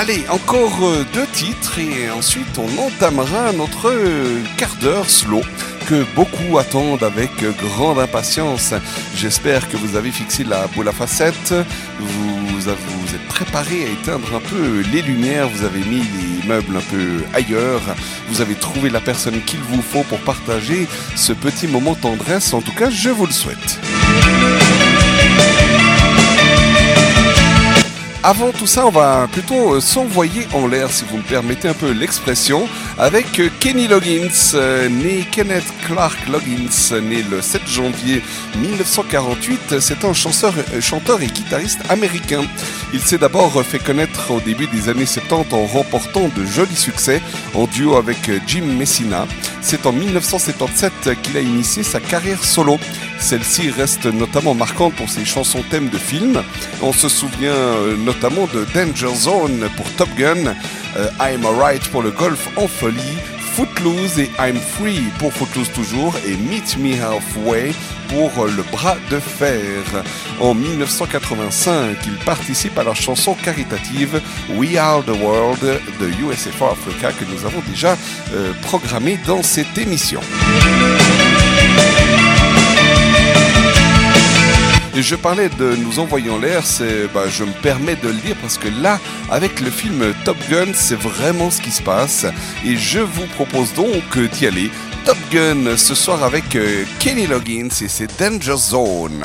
Allez, encore euh, deux titres et ensuite on entamera notre quart d'heure slow que beaucoup attendent avec grande impatience. J'espère que vous avez fixé la boule à facettes, vous, vous êtes préparé à éteindre un peu les lumières, vous avez mis les meubles un peu ailleurs, vous avez trouvé la personne qu'il vous faut pour partager ce petit moment tendresse. En tout cas, je vous le souhaite. Avant tout ça, on va plutôt euh, s'envoyer en l'air, si vous me permettez un peu l'expression, avec euh, Kenny Loggins, euh, né Kenneth Clark Loggins, né le 7 janvier 1948. C'est un chanteur, euh, chanteur et guitariste américain. Il s'est d'abord fait connaître au début des années 70 en remportant de jolis succès en duo avec Jim Messina. C'est en 1977 qu'il a initié sa carrière solo. Celle-ci reste notamment marquante pour ses chansons thèmes de films. On se souvient notamment de Danger Zone pour Top Gun, euh, I'm Alright pour le golf en folie, Footloose et I'm Free pour Footloose toujours et Meet Me Halfway pour euh, le bras de fer. En 1985, il participe à la chanson caritative We Are the World de USA for Africa que nous avons déjà euh, programmée dans cette émission. Je parlais de nous envoyer en l'air, c'est, bah, je me permets de le dire parce que là, avec le film Top Gun, c'est vraiment ce qui se passe. Et je vous propose donc d'y aller. Top Gun ce soir avec euh, Kenny Loggins et c'est Danger Zone.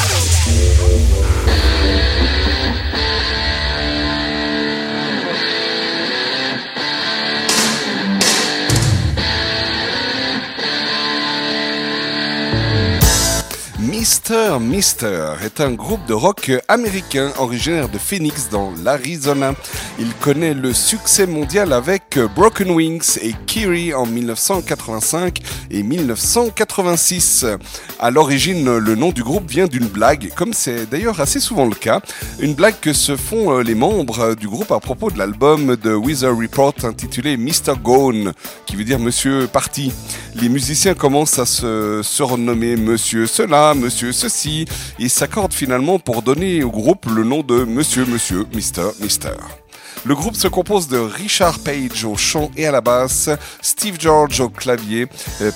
Mister Mister est un groupe de rock américain originaire de Phoenix dans l'Arizona. Il connaît le succès mondial avec Broken Wings et Kiri en 1985 et 1986. À l'origine, le nom du groupe vient d'une blague, comme c'est d'ailleurs assez souvent le cas, une blague que se font euh, les membres du groupe à propos de l'album de Weather Report intitulé Mr. Gone, qui veut dire Monsieur Parti. Les musiciens commencent à se surnommer Monsieur cela, Monsieur ceci, et s'accordent finalement pour donner au groupe le nom de Monsieur Monsieur, Mister Mister. Le groupe se compose de Richard Page au chant et à la basse, Steve George au clavier,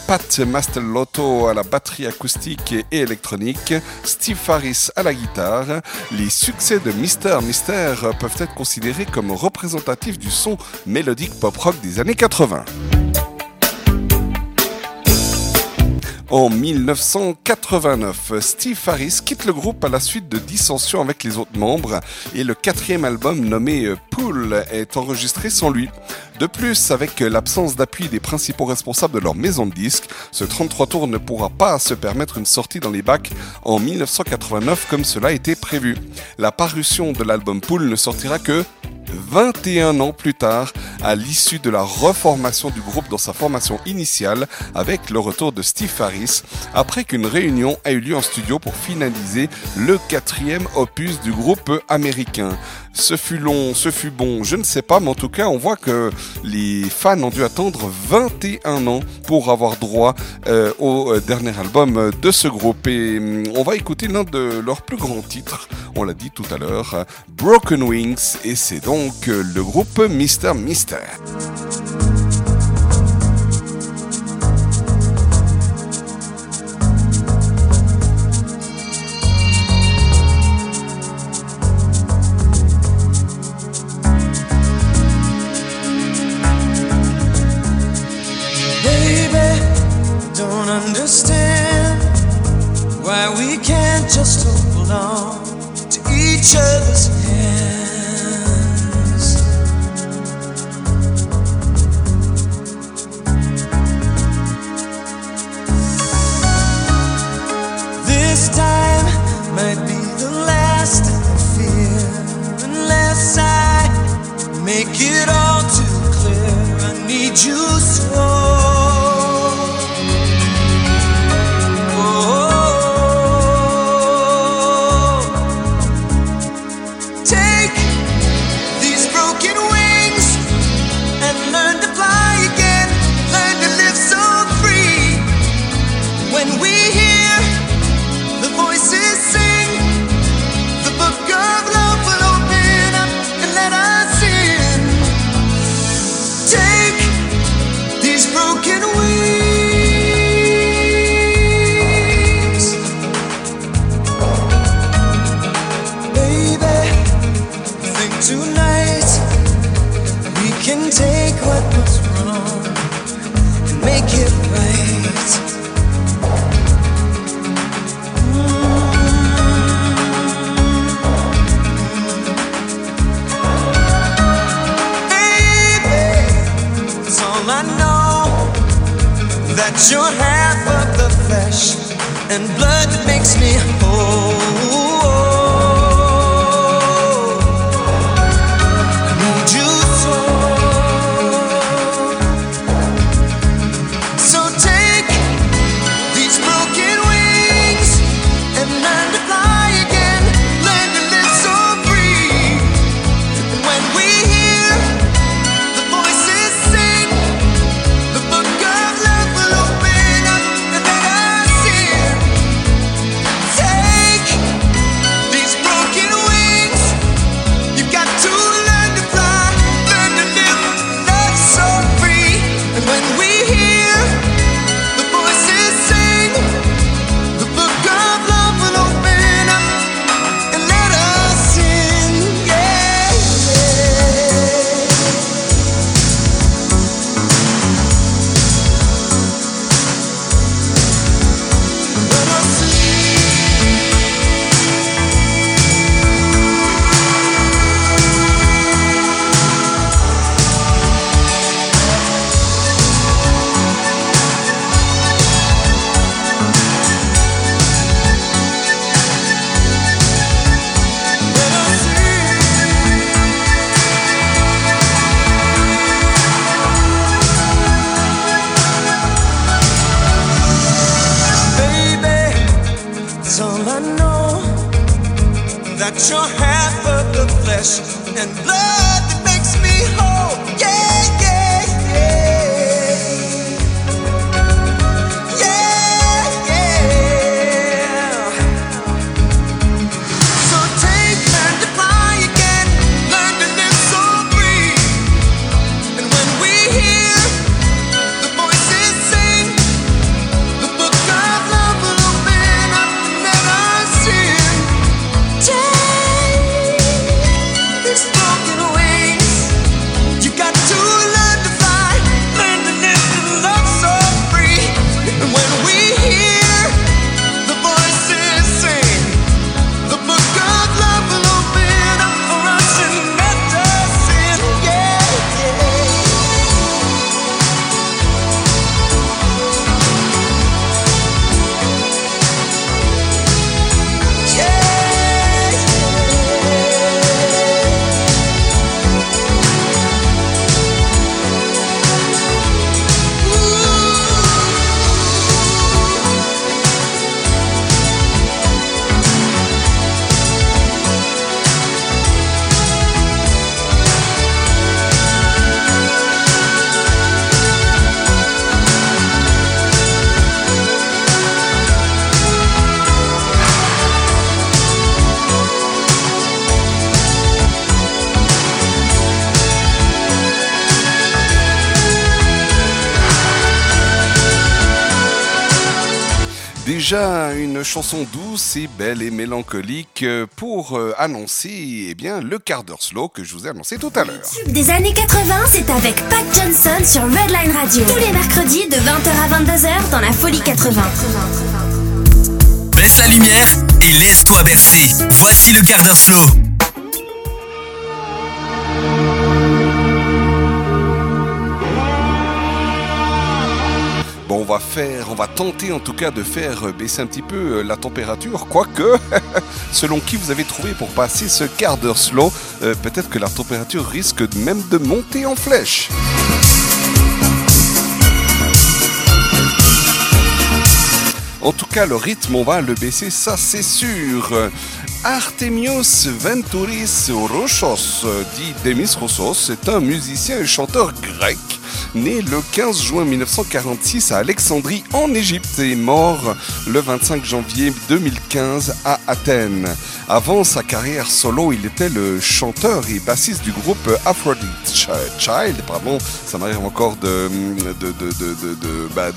Pat Mastelotto à la batterie acoustique et électronique, Steve Farris à la guitare. Les succès de Mister Mister peuvent être considérés comme représentatifs du son mélodique pop-rock des années 80. En 1989, Steve Farris quitte le groupe à la suite de dissensions avec les autres membres et le quatrième album nommé euh, Pool est enregistré sans lui. De plus, avec l'absence d'appui des principaux responsables de leur maison de disques, ce 33 tours ne pourra pas se permettre une sortie dans les bacs en 1989 comme cela était prévu. La parution de l'album Pool ne sortira que 21 ans plus tard, à l'issue de la reformation du groupe dans sa formation initiale, avec le retour de Steve Harris, après qu'une réunion a eu lieu en studio pour finaliser le quatrième opus du groupe américain. Ce fut long, ce fut bon, je ne sais pas, mais en tout cas, on voit que les fans ont dû attendre 21 ans pour avoir droit euh, au euh, dernier album de ce groupe. Et hum, on va écouter l'un de leurs plus grands titres, on l'a dit tout à l'heure, euh, Broken Wings, et c'est donc euh, le groupe Mister Mister. Just hold on to each other's hands. This time might be the last I fear, unless I make it all That you're half of the flesh and blood that makes me whole. Chanson douce et belle et mélancolique euh, pour euh, annoncer eh bien, le quart d'heure slow que je vous ai annoncé tout à l'heure. Des années 80, c'est avec Pat Johnson sur Redline Radio. Tous les mercredis de 20h à 22h dans la Folie 80. Baisse la lumière et laisse-toi bercer. Voici le quart d'heure slow. Faire, on va tenter en tout cas de faire baisser un petit peu euh, la température, quoique, selon qui vous avez trouvé pour passer ce quart d'heure slow, euh, peut-être que la température risque même de monter en flèche. En tout cas, le rythme, on va le baisser, ça c'est sûr. Artemios Venturis Rochos, dit Demis Roussos, est un musicien et chanteur grec, né le 15 juin 1946 à Alexandrie en Égypte et mort le 25 janvier 2015 à Athènes. Avant sa carrière solo, il était le chanteur et bassiste du groupe Aphrodite Ch- Child, pardon, ça m'arrive encore de, de, de, de, de, bah,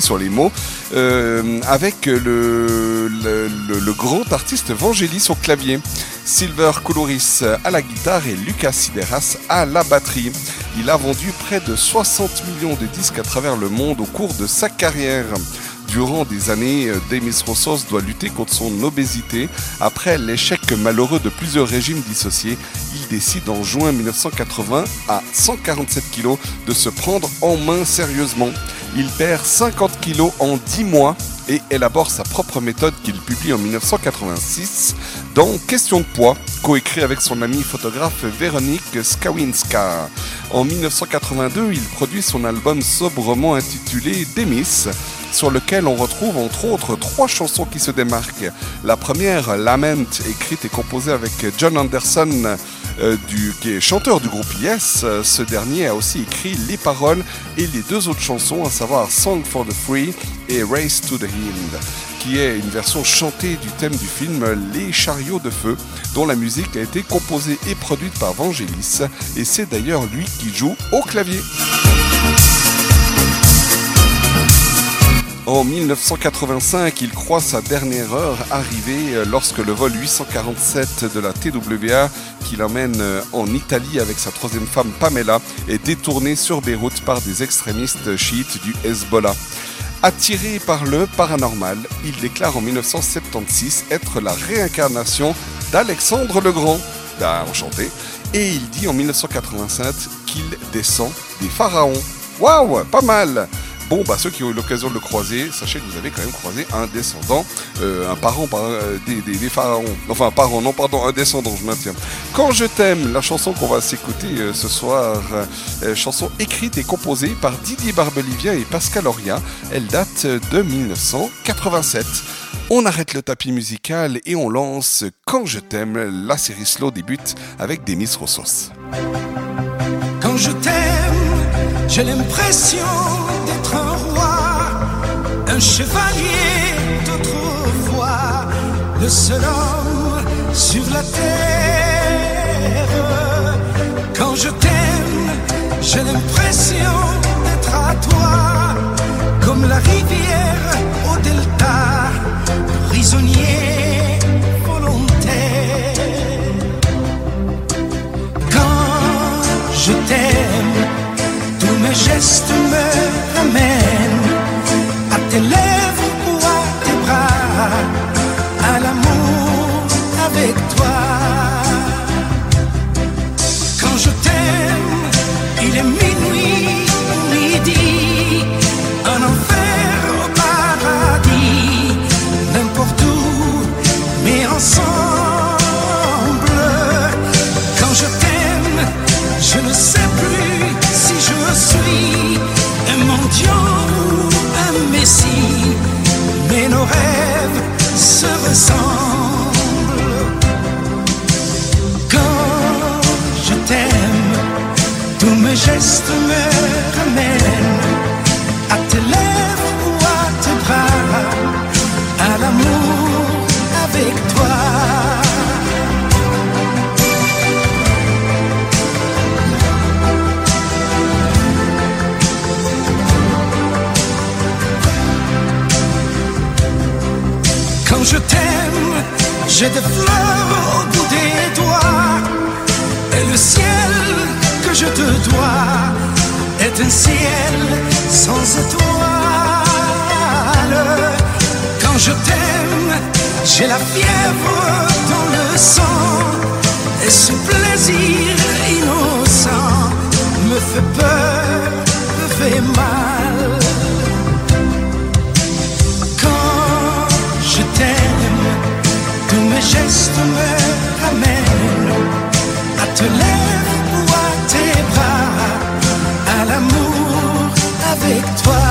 sur les mots, euh, avec le, le, grand artiste Vangelis au clavier, Silver Koulouris à la guitare et Lucas Sideras à la batterie. Il a vendu près de 60 millions de disques à travers le monde au cours de sa carrière. Durant des années, euh, Demis Roussos doit lutter contre son obésité. Après l'échec malheureux de plusieurs régimes dissociés, il décide en juin 1980, à 147 kilos, de se prendre en main sérieusement. Il perd 50 kilos en 10 mois et élabore sa propre méthode qu'il publie en 1986 dans Question de poids, coécrit avec son ami photographe Véronique Skawinska. En 1982, il produit son album sobrement intitulé Demis, sur lequel on retrouve entre autres trois chansons qui se démarquent. La première, Lament, écrite et composée avec John Anderson, du, qui est chanteur du groupe Yes. Euh, Ce dernier a aussi écrit les paroles et les deux autres chansons, à savoir Song for the Free et Race to the Hind, qui est une version chantée du thème du film Les chariots de feu, dont la musique a été composée et produite par Vangelis, et c'est d'ailleurs lui qui joue au clavier. En 1985, il croit sa dernière heure arriver euh, lorsque le vol 847 de la TWA qui l'emmène euh, en Italie avec sa troisième femme Pamela est détourné sur Beyrouth par des extrémistes chiites du Hezbollah. Attiré par le paranormal, il déclare en 1976 être la réincarnation d'Alexandre le Grand. Ben, enchanté. Et il dit en 1987 qu'il descend des pharaons. Waouh, pas mal Bon, bah ceux qui ont eu l'occasion de le croiser, sachez que vous avez quand même croisé un descendant, euh, un parent par- euh, des, pharaons. Enfin, un parent, non, pardon, un descendant, je maintiens. Quand je t'aime, la chanson qu'on va s'écouter euh, ce soir, chanson écrite et composée par Didier Barbelivien et Pascal Oria, elle date de 1987. On arrête le tapis musical et on lance Quand je t'aime, la série slow débute avec Demis Rossos. Quand je t'aime, j'ai l'impression un chevalier d'autrefois, le seul homme sur la terre. Quand je t'aime, j'ai l'impression d'être à toi, comme la rivière au delta, prisonnier volontaire. Quand je t'aime, tous mes gestes me ramènent se. Quand je t'aime, tous mes gestes me ramènent je t'aime, j'ai des fleurs au bout des doigts. Et le ciel que je te dois est un ciel sans étoiles. Quand je t'aime, j'ai la fièvre dans le sang. Et ce plaisir innocent me fait peur, me fait mal. Mes gestes me ramènent à te lèvres ou à tes bras, à l'amour avec toi.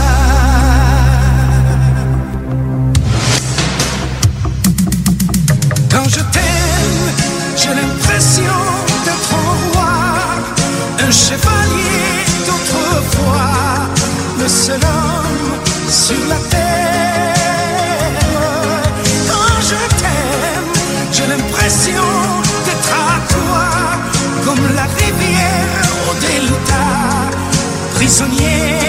Quand je t'aime, j'ai l'impression d'être un roi, un chevalier d'autrefois, le seul homme sur la prisonnier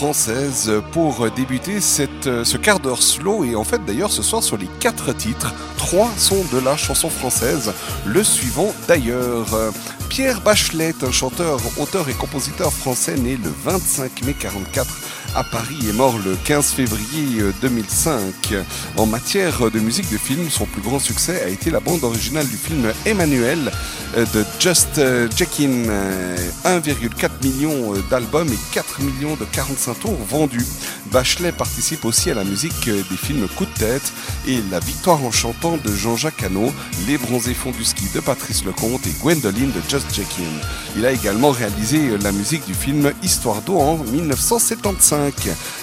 française pour débuter euh, ce quart d'heure slow et en fait d'ailleurs ce soir sur les quatre titres, trois sont de la chanson française. Le suivant d'ailleurs, Pierre Bachelet, un chanteur, auteur et compositeur français né le 25 mai 44 à Paris et mort le 15 février euh, 2005. En matière de musique de film, son plus grand succès a été la bande originale du film Emmanuel euh, de Just euh, Jackin. Euh, 1,4 million euh, d'albums et 4 millions de 45 tours vendus. Bachelet participe aussi à la musique euh, des films Coup de tête et La victoire en chantant de Jean-Jacques Hano, Les bronzés fonds du ski de Patrice Lecomte et Gwendoline de Just Jackin. Il a également réalisé euh, la musique du film Histoire d'eau en 1975.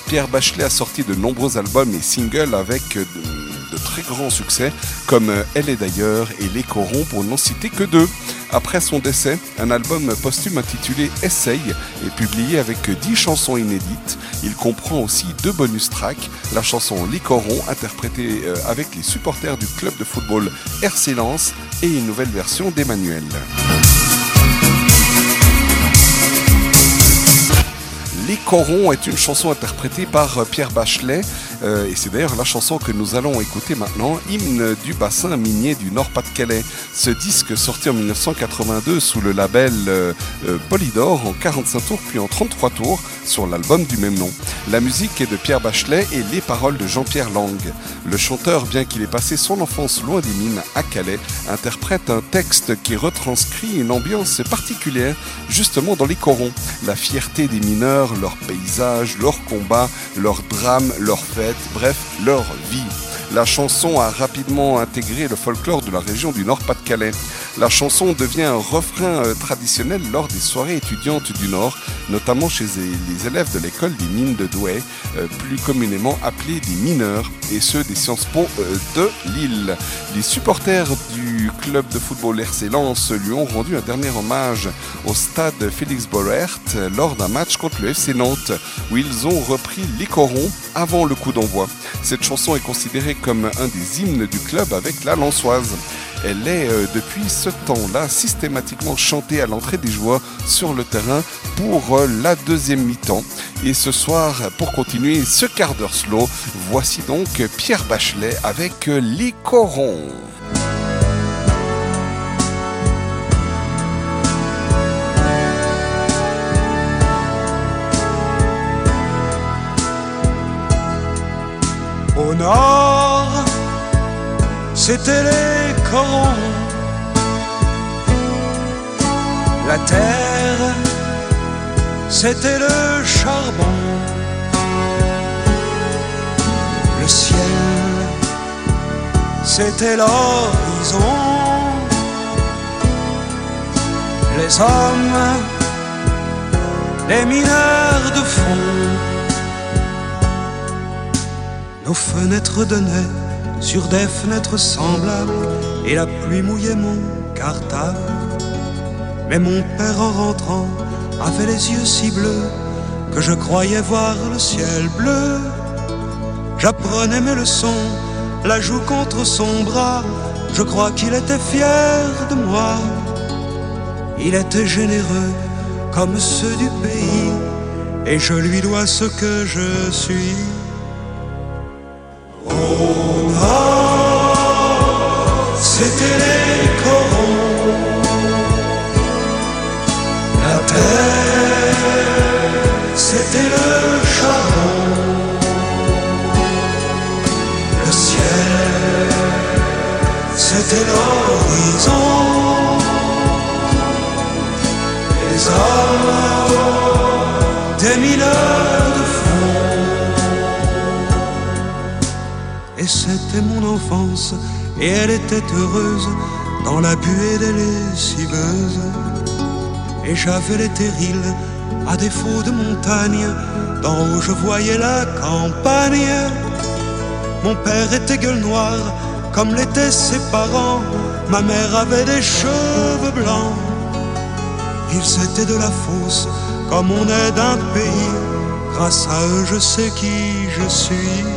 Pierre Bachelet a sorti de nombreux albums et singles avec de, très grands succès comme Elle est d'ailleurs et Les Corons pour n'en citer que deux. Après son décès, un album posthume intitulé Essaye est publié avec 10 chansons inédites. Il comprend aussi deux bonus tracks, la chanson Les Corons interprétée euh, avec les supporters du club de football RC Lens et une nouvelle version d'Emmanuel. Les Corons est une chanson interprétée par euh, Pierre Bachelet euh, et c'est d'ailleurs la chanson que nous allons écouter maintenant, hymne du bassin minier du Nord-Pas-de-Calais. Ce disque sorti en 1982 sous le label euh, Polydor en 45 tours puis en 33 tours sur l'album du même nom. La musique est de Pierre Bachelet et les paroles de Jean-Pierre Lang. Le chanteur, bien qu'il ait passé son enfance loin des mines à Calais, interprète un texte qui retranscrit une ambiance particulière justement dans les corons. La fierté des mineurs, leurs paysages, leurs combats, leurs drames, leurs fêtes, bref, leur vie. La chanson a rapidement intégré le folklore de la région du Nord-Pas-de-Calais. La chanson devient un refrain euh, traditionnel lors des soirées étudiantes du Nord, notamment chez les élèves de l'école des mines de Douai, euh, plus communément appelés des mineurs, et ceux des Sciences Po euh, de Lille. Les supporters du club de football RC Lens lui ont rendu un dernier hommage au stade Félix Bollert lors d'un match contre le FC Nantes, où ils ont repris les corons avant le coup d'envoi. Cette chanson est considérée comme un des hymnes du club avec la Lançoise. Elle est euh, depuis ce temps-là systématiquement chantée à l'entrée des joueurs sur le terrain pour euh, la deuxième mi-temps. Et ce soir, pour continuer ce quart d'heure slow, voici donc Pierre Bachelet avec euh, Les Corons. Au nord, c'était les La terre, c'était le charbon. Le ciel, c'était l'horizon. Les hommes, les mineurs de fond. Nos fenêtres donnaient sur des fenêtres semblables et la pluie mouillait mon cartable. Mais mon père en rentrant avait les yeux si bleus que je croyais voir le ciel bleu. J'apprenais mes leçons, la joue contre son bras. Je crois qu'il était fier de moi. Il était généreux comme ceux du pays et je lui dois ce que je suis. Au nord, c'était les corons. La terre, c'était le charbon. Le ciel, c'était l'horizon. Les hommes, C'était mon enfance, et elle était heureuse dans la buée des lessiveuses. Et j'avais les terrils, à défaut de montagne, d'en je voyais la campagne. Mon père était gueule noire, comme l'étaient ses parents. Ma mère avait des cheveux blancs. Ils étaient de la fosse, comme on est d'un pays. Grâce à eux, je sais qui je suis.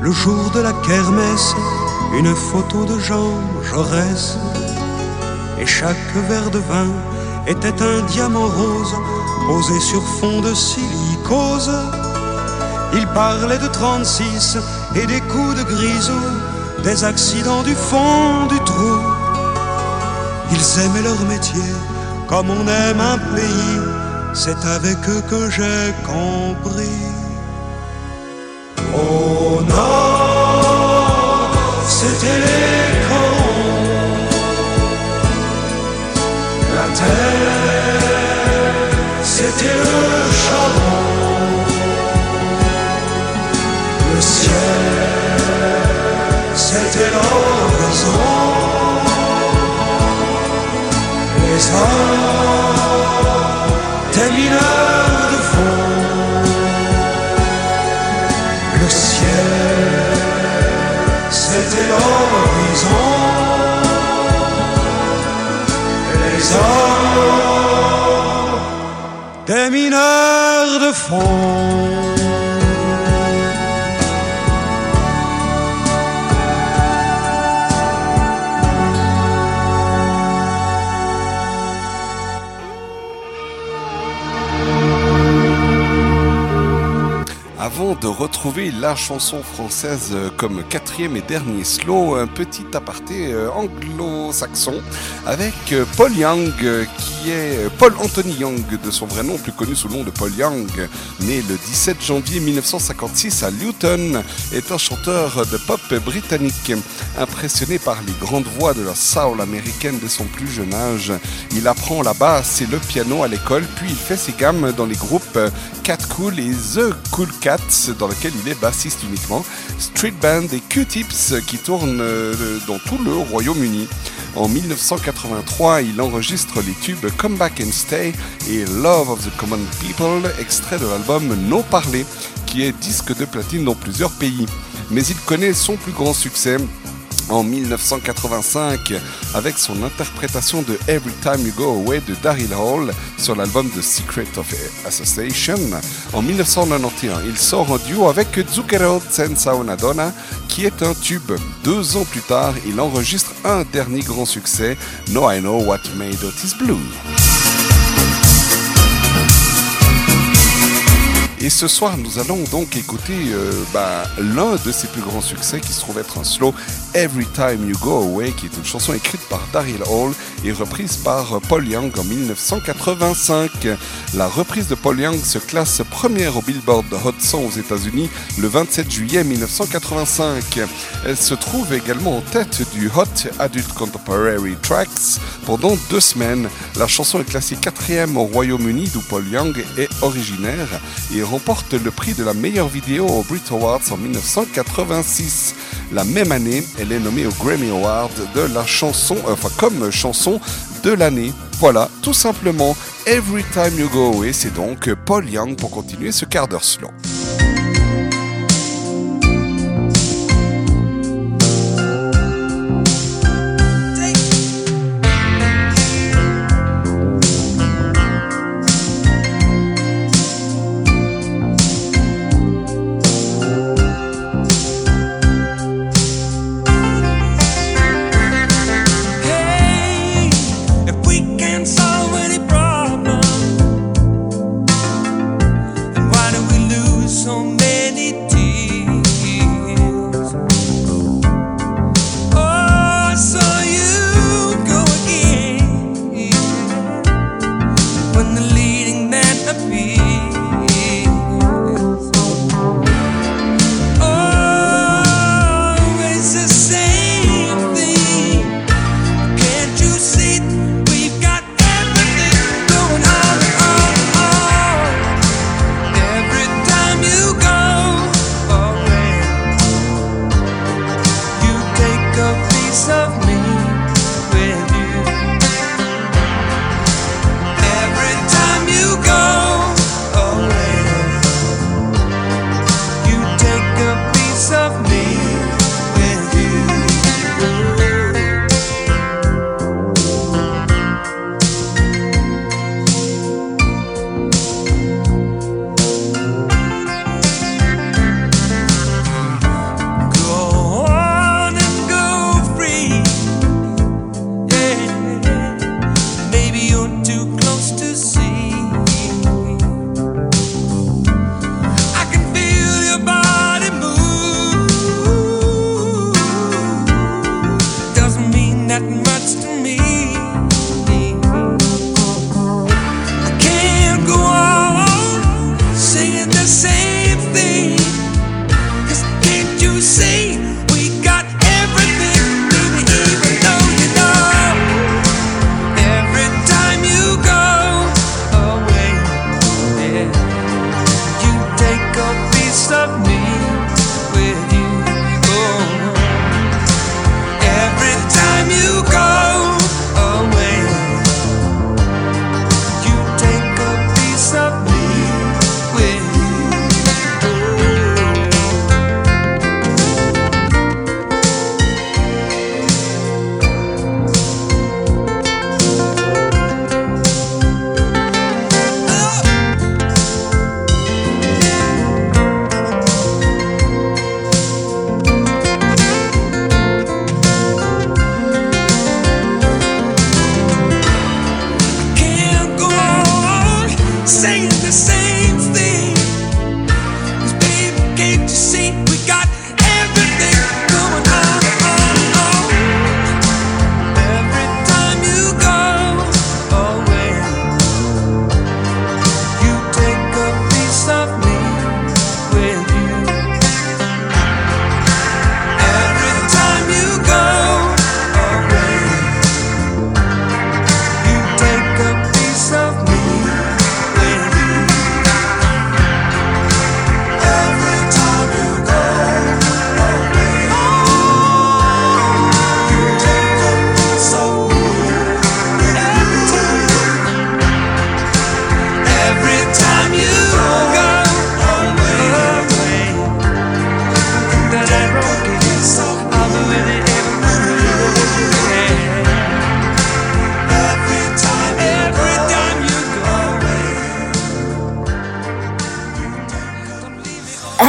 le jour de la kermesse, une photo de Jean Jaurès. Et chaque verre de vin était un diamant rose posé sur fond de silicose. Il parlait de 36 et des coups de grisou, des accidents du fond du trou. Ils aimaient leur métier comme on aime un pays, c'est avec eux que j'ai compris. Au nord, c'était les corons. La terre, c'était le charbon. Le ciel, c'était l'horizon. L'horizon. Les hommes des mineurs de fond. Retrouver la chanson française euh, comme quatrième et dernier slow, un petit aparté euh, anglo-saxon avec euh, Paul Young, qui est Paul Anthony Young de son vrai nom, plus connu sous le nom de Paul Young, né le 17 janvier 1956 à Luton, est un chanteur de pop britannique. Impressionné par les grandes voix de la soul américaine dès son plus jeune âge, il apprend la basse et le piano à l'école, puis il fait ses gammes dans les groupes Cat Cool et The Cool Cats, dans lequel il est bassiste uniquement, Street Band et Q-Tips qui tournent euh, dans tout le Royaume-Uni. En 1983, il enregistre les tubes Come Back and Stay et Love of the Common People, extrait de l'album No Parler, qui est disque de platine dans plusieurs pays. Mais il connaît son plus grand succès en 1985 avec son interprétation de Every Time You Go Away de Daryl Hall sur l'album The Secret of Association. En 1991, il sort en duo avec Zucchero Senza una Donna qui est un tube. Deux ans plus tard, il enregistre un dernier grand succès, No I Know What Made Otis Blue. Et ce soir, nous allons donc écouter euh, bah, l'un de ses plus grands succès qui se trouve être un slow Every Time You Go Away, qui est une chanson écrite par Daryl Hall et reprise par euh, Paul Young en 1985. La reprise de Paul Young se classe première au Billboard Hot 100 aux États-Unis le 27 juillet 1985. Elle se trouve également en tête du Hot Adult Contemporary Tracks pendant deux semaines. La chanson est classée quatrième au Royaume-Uni d'où Paul Young est originaire et remporte le prix de la meilleure vidéo aux Brit Awards en 1986. La même année, elle est nommée au Grammy Award de la chanson, euh, enfin comme chanson de l'année. Voilà, tout simplement, Every Time You Go Away, c'est donc Paul Young pour continuer ce quart d'heure slow.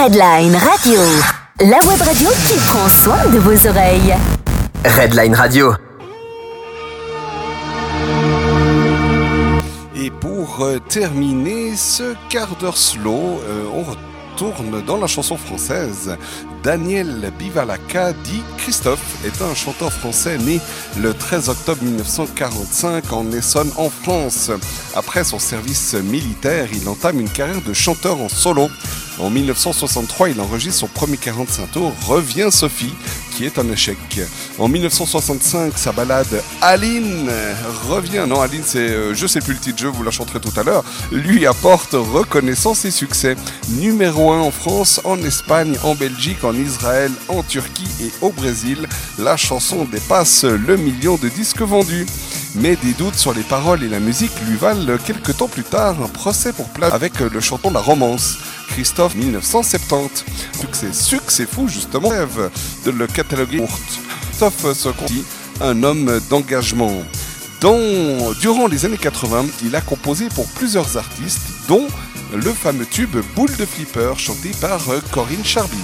Redline Radio. La web radio qui prend soin de vos oreilles. Redline Radio. Et pour euh, terminer ce quart d'heure slow, euh, on retourne dans la chanson française. Daniel Bivalaka dit Christophe est un chanteur français né le 13 octobre 1945 en Essonne en France. Après son service militaire, il entame une carrière de chanteur en solo. En 1963, il enregistre son premier 45 tours Revient Sophie, qui est un échec. En 1965, sa balade Aline revient. Non, Aline, c'est euh, je sais plus le titre, je vous la chanterai tout à l'heure. Lui apporte reconnaissance et succès. Numéro 1 en France, en Espagne, en Belgique, en Israël, en Turquie et au Brésil. La chanson dépasse le million de disques vendus. Mais des doutes sur les paroles et la musique lui valent quelques temps plus tard un procès pour plainte avec le chanton de la romance. Christophe 1970. Succès, succès fou justement, rêve de le cataloguer. Christophe se confie un homme d'engagement. Dans- durant les années 80, il a composé pour plusieurs artistes, dont le fameux tube Boule de Flipper chanté par euh, Corinne Charby.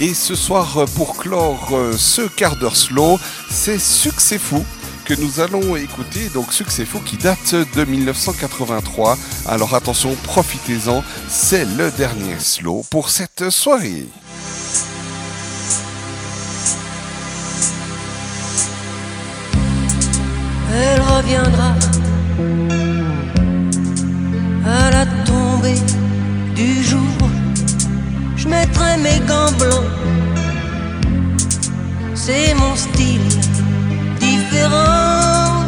Et ce soir, euh, pour clore euh, ce quart d'heure slow, c'est Succès Fou que nous allons écouter. Donc Succès Fou qui date de 1983. Alors attention, profitez-en, c'est le dernier slow pour cette soirée. Elle reviendra Mes gants blancs. C'est mon style différent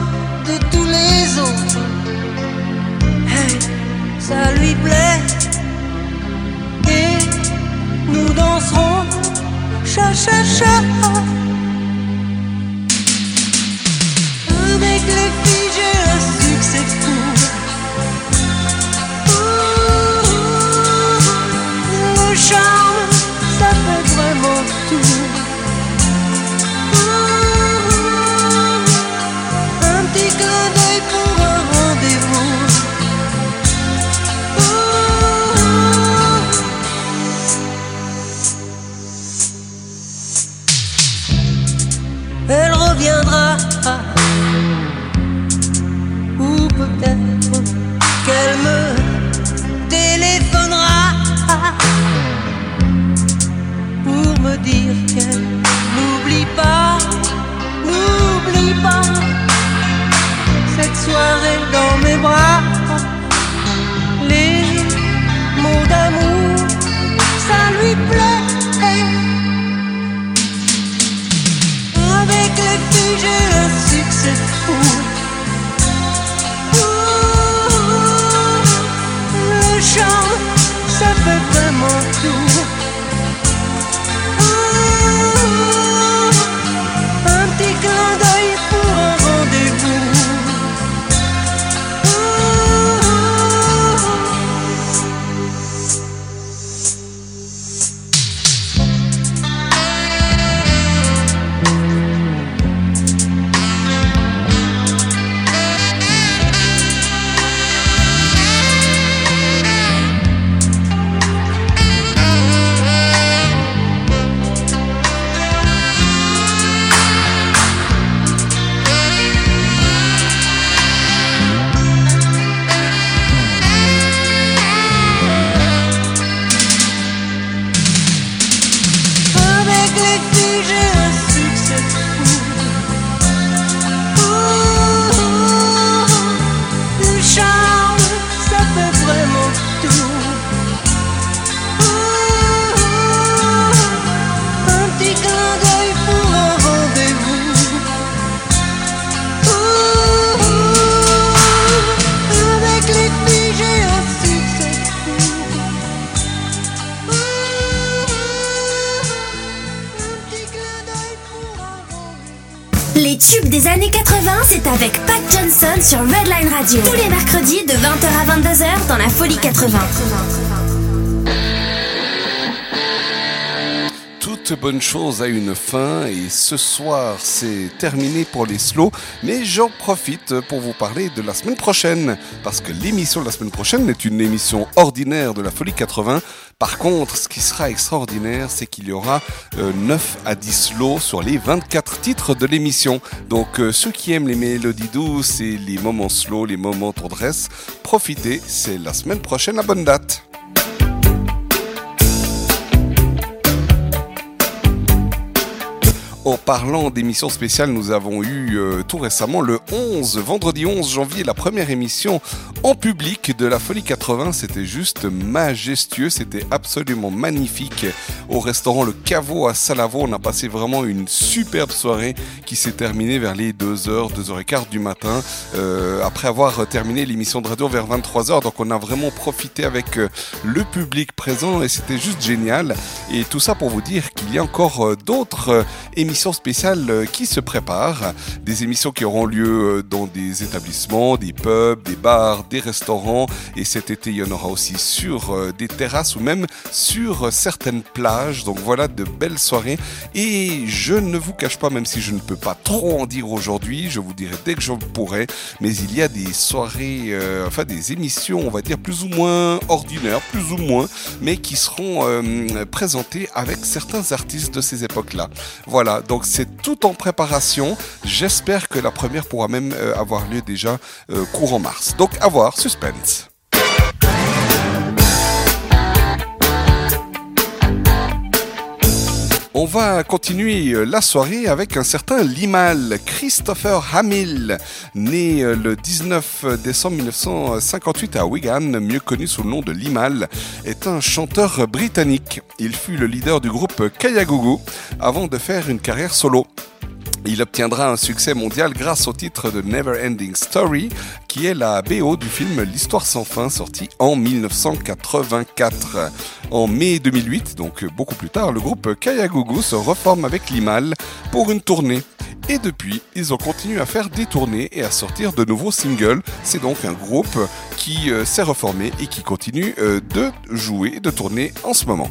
de tous les autres. Ça lui plaît. Et nous danserons cha cha cha. Avec les filles, j'ai un succès fou. Peut-être qu'elle me téléphonera. pour me n'oublie pas, n'oublie pas cette soirée dans mes bras, les mots d'amour, ça lui plaît. Avec les filles, j'ai un succès fou. Le charme, ça fait vraiment tout. C'est avec Pat Johnson sur Redline Radio. Tous les mercredis de 20h à 22h dans la Folie 80. Toute bonne chose a une fin et ce soir c'est terminé pour les slows, mais j'en profite pour vous parler de la semaine prochaine parce que l'émission de la semaine prochaine est une émission ordinaire de la Folie 80. Par contre, ce qui sera extraordinaire, c'est qu'il y aura euh, 9 à 10 slows sur les 24 titres de l'émission. Donc euh, ceux qui aiment les mélodies douces et les moments slow, les moments tendresse, profitez, c'est la semaine prochaine à bonne date. En parlant d'émissions spéciales, nous avons eu euh, tout récemment le 11, vendredi 11 janvier, la première émission en public de la Folie 80. C'était juste majestueux, c'était absolument magnifique. Au restaurant Le Caveau à Salavo, on a passé vraiment une superbe soirée qui s'est terminée vers les 2h, 2h15 du matin, euh, après avoir terminé l'émission de radio vers 23h. Donc on a vraiment profité avec euh, le public présent et c'était juste génial. Et tout ça pour vous dire qu'il y a encore d'autres émissions spéciales euh, qui se préparent, des émissions qui auront lieu euh, dans des établissements, des pubs, des bars, des restaurants, et cet été il y en aura aussi sur euh, des terrasses ou même sur certaines plages. Donc voilà de belles soirées. Et je ne vous cache pas, même si je ne peux pas trop en dire aujourd'hui, je vous dirai dès que je pourrai, mais il y a des soirées, enfin des émissions, on va dire plus ou moins ordinaires, plus ou moins, mais qui seront présentées avec certains artistes de ces époques-là. Voilà, donc c'est tout en préparation. J'espère que la première pourra même euh, avoir lieu déjà euh, courant mars. Donc à voir, suspense. On va continuer euh, la soirée avec un certain Limal, Christopher Hamill, né euh, le 19 décembre 1958 à Wigan, mieux connu sous le nom de Limal, est un chanteur britannique. Il fut le leader du groupe Kayagougou avant de faire une carrière solo. Il obtiendra un succès mondial grâce au titre de Never Ending Story, qui est la BO du film L'Histoire sans fin, sorti en 1984. En mai 2008, donc beaucoup plus tard, le groupe Kayagougou se reforme avec Limal pour une tournée. Et depuis, ils ont continué à faire des tournées et à sortir de nouveaux singles. C'est donc un groupe qui euh, s'est reformé et qui continue euh, de jouer, de tourner en ce moment.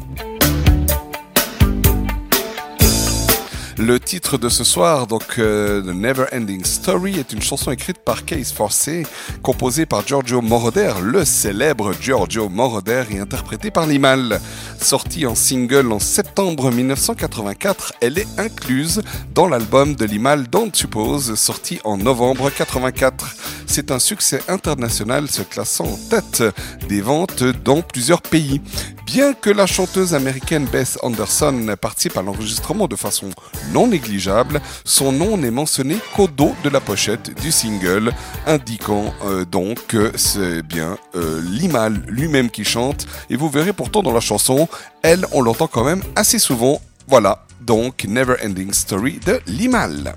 Le titre de ce soir, donc euh, The Never Ending Story, est une chanson écrite par Case Forcé, composée par Giorgio Moroder, le célèbre Giorgio Moroder, et interprétée par Limal. Sortie en single en septembre 1984, elle est incluse dans l'album de Limal Don't Suppose, sorti en novembre 84. C'est un succès international se classant en tête des ventes dans plusieurs pays. Bien que la chanteuse américaine Beth Anderson participe à l'enregistrement de façon non négligeable, son nom n'est mentionné qu'au dos de la pochette du single, indiquant euh, donc que c'est bien euh, Limal lui-même qui chante. Et vous verrez pourtant dans la chanson, elle, on l'entend quand même assez souvent. Voilà, donc Never Ending Story de Limal.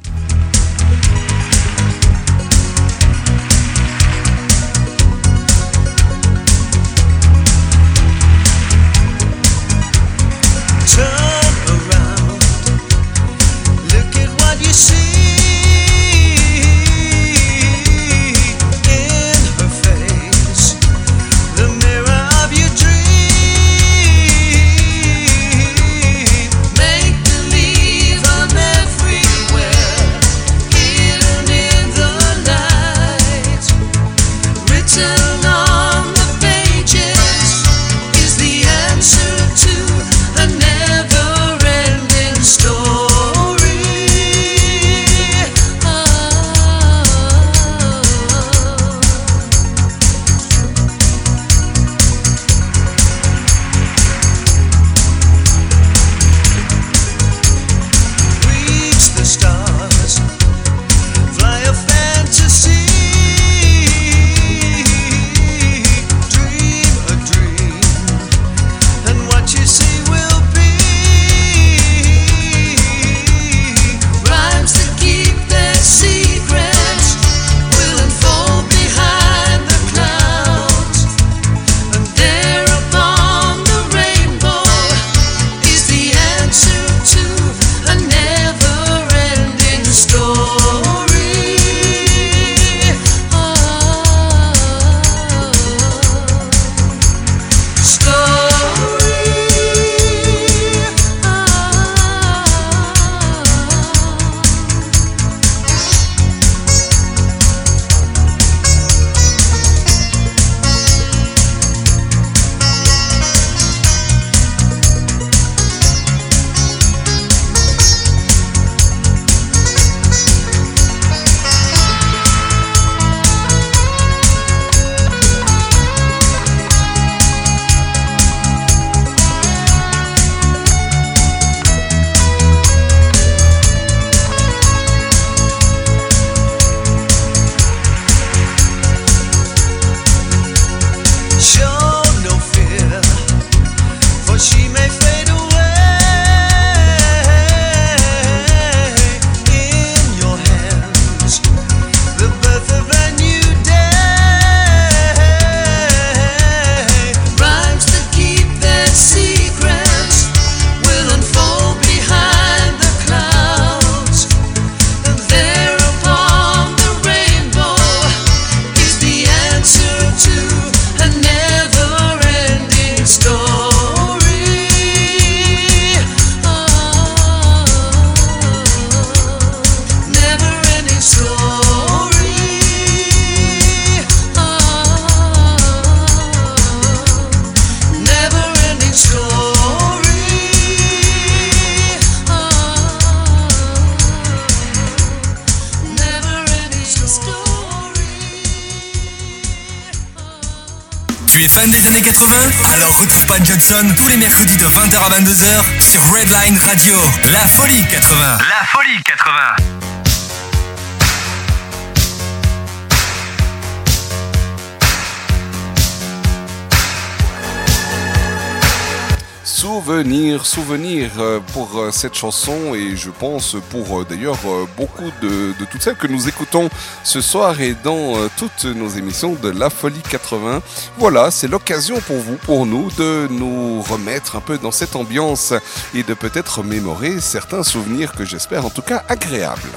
Cette chanson et je pense pour euh, d'ailleurs euh, beaucoup de, de toutes celles que nous écoutons ce soir et dans euh, toutes nos émissions de La Folie 80. Voilà, c'est l'occasion pour vous, pour nous, de nous remettre un peu dans cette ambiance et de peut-être mémorer certains souvenirs que j'espère en tout cas agréables.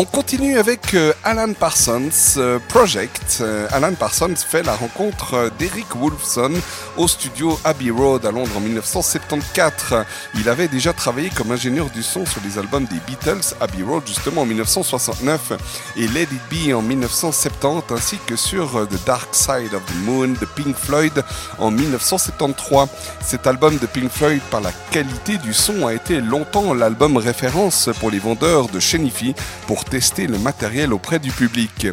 On continue avec euh, Alan Parsons euh, Project. Euh, Alan Parsons fait la rencontre d'Eric Wolfson au studio Abbey Road à Londres en 1974. Il avait déjà travaillé comme ingénieur du son sur les albums des Beatles, Abbey Road justement en 1969 et Let It Be en 1970 ainsi que sur The Dark Side of the Moon de Pink Floyd en 1973. Cet album de Pink Floyd par la qualité du son a été longtemps l'album référence pour les vendeurs de chez Nifi pour tester le matériel auprès du public.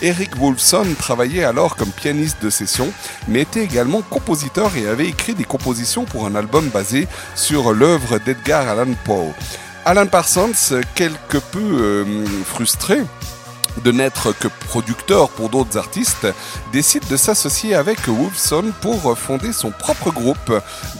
Eric Wolfson travaillait alors comme pianiste de session, mais était également compositeur et avait écrit des compositions pour un album basé sur l'œuvre d'Edgar Allan Poe. Alan Parsons, quelque peu euh, frustré, de n'être que producteur pour d'autres artistes, décide de s'associer avec Wolfson pour fonder son propre groupe,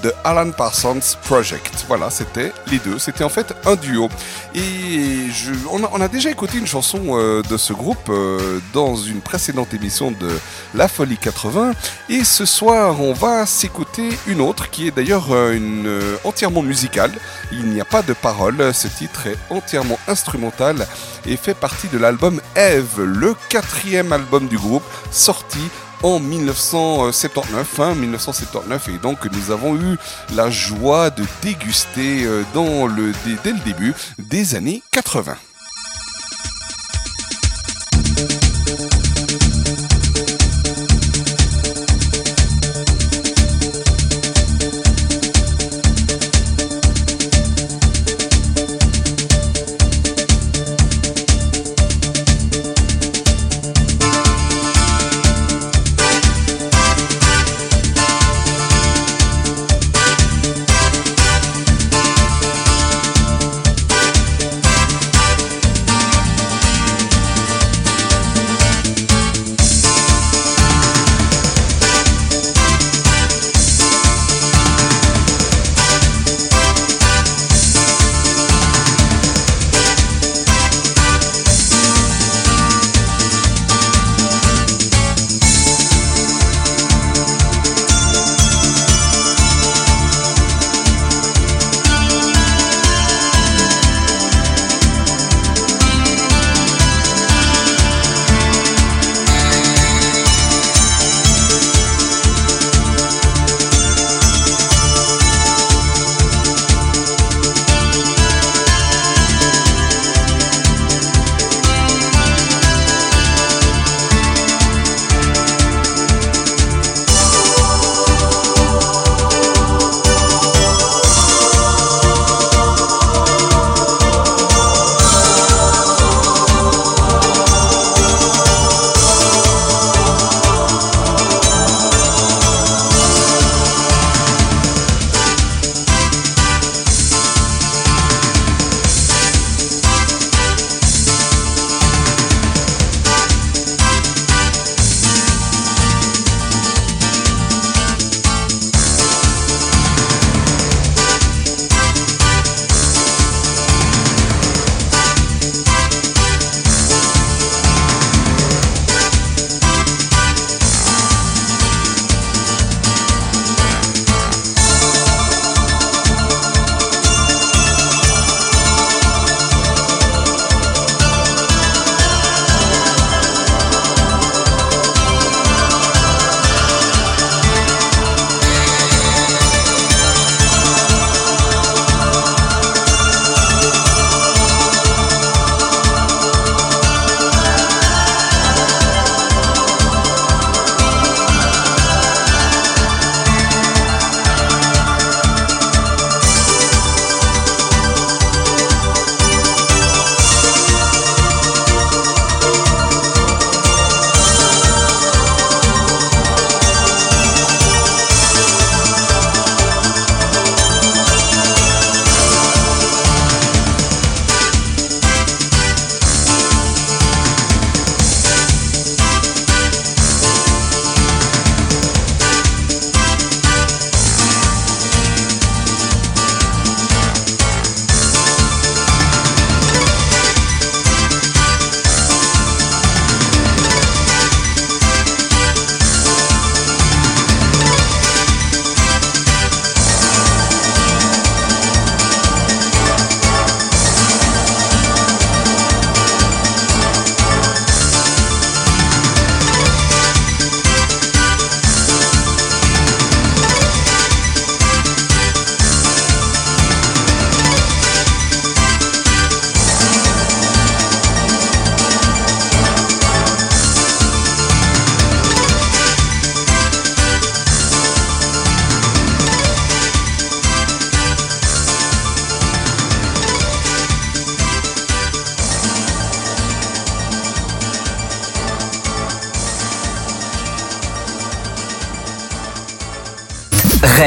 The Alan Parsons Project. Voilà, c'était les deux, c'était en fait un duo. Et on, a, déjà écouté une chanson euh, de ce groupe euh, dans une précédente émission de La Folie 80, et ce soir on va s'écouter une autre qui est d'ailleurs euh, une, entièrement musicale. Il n'y a pas de paroles, ce titre est entièrement instrumental et fait partie de l'album Eve, le quatrième album du groupe, sorti en 1979, hein, 1979, et donc nous avons eu la joie de déguster euh, dans le, dès le début des années 80.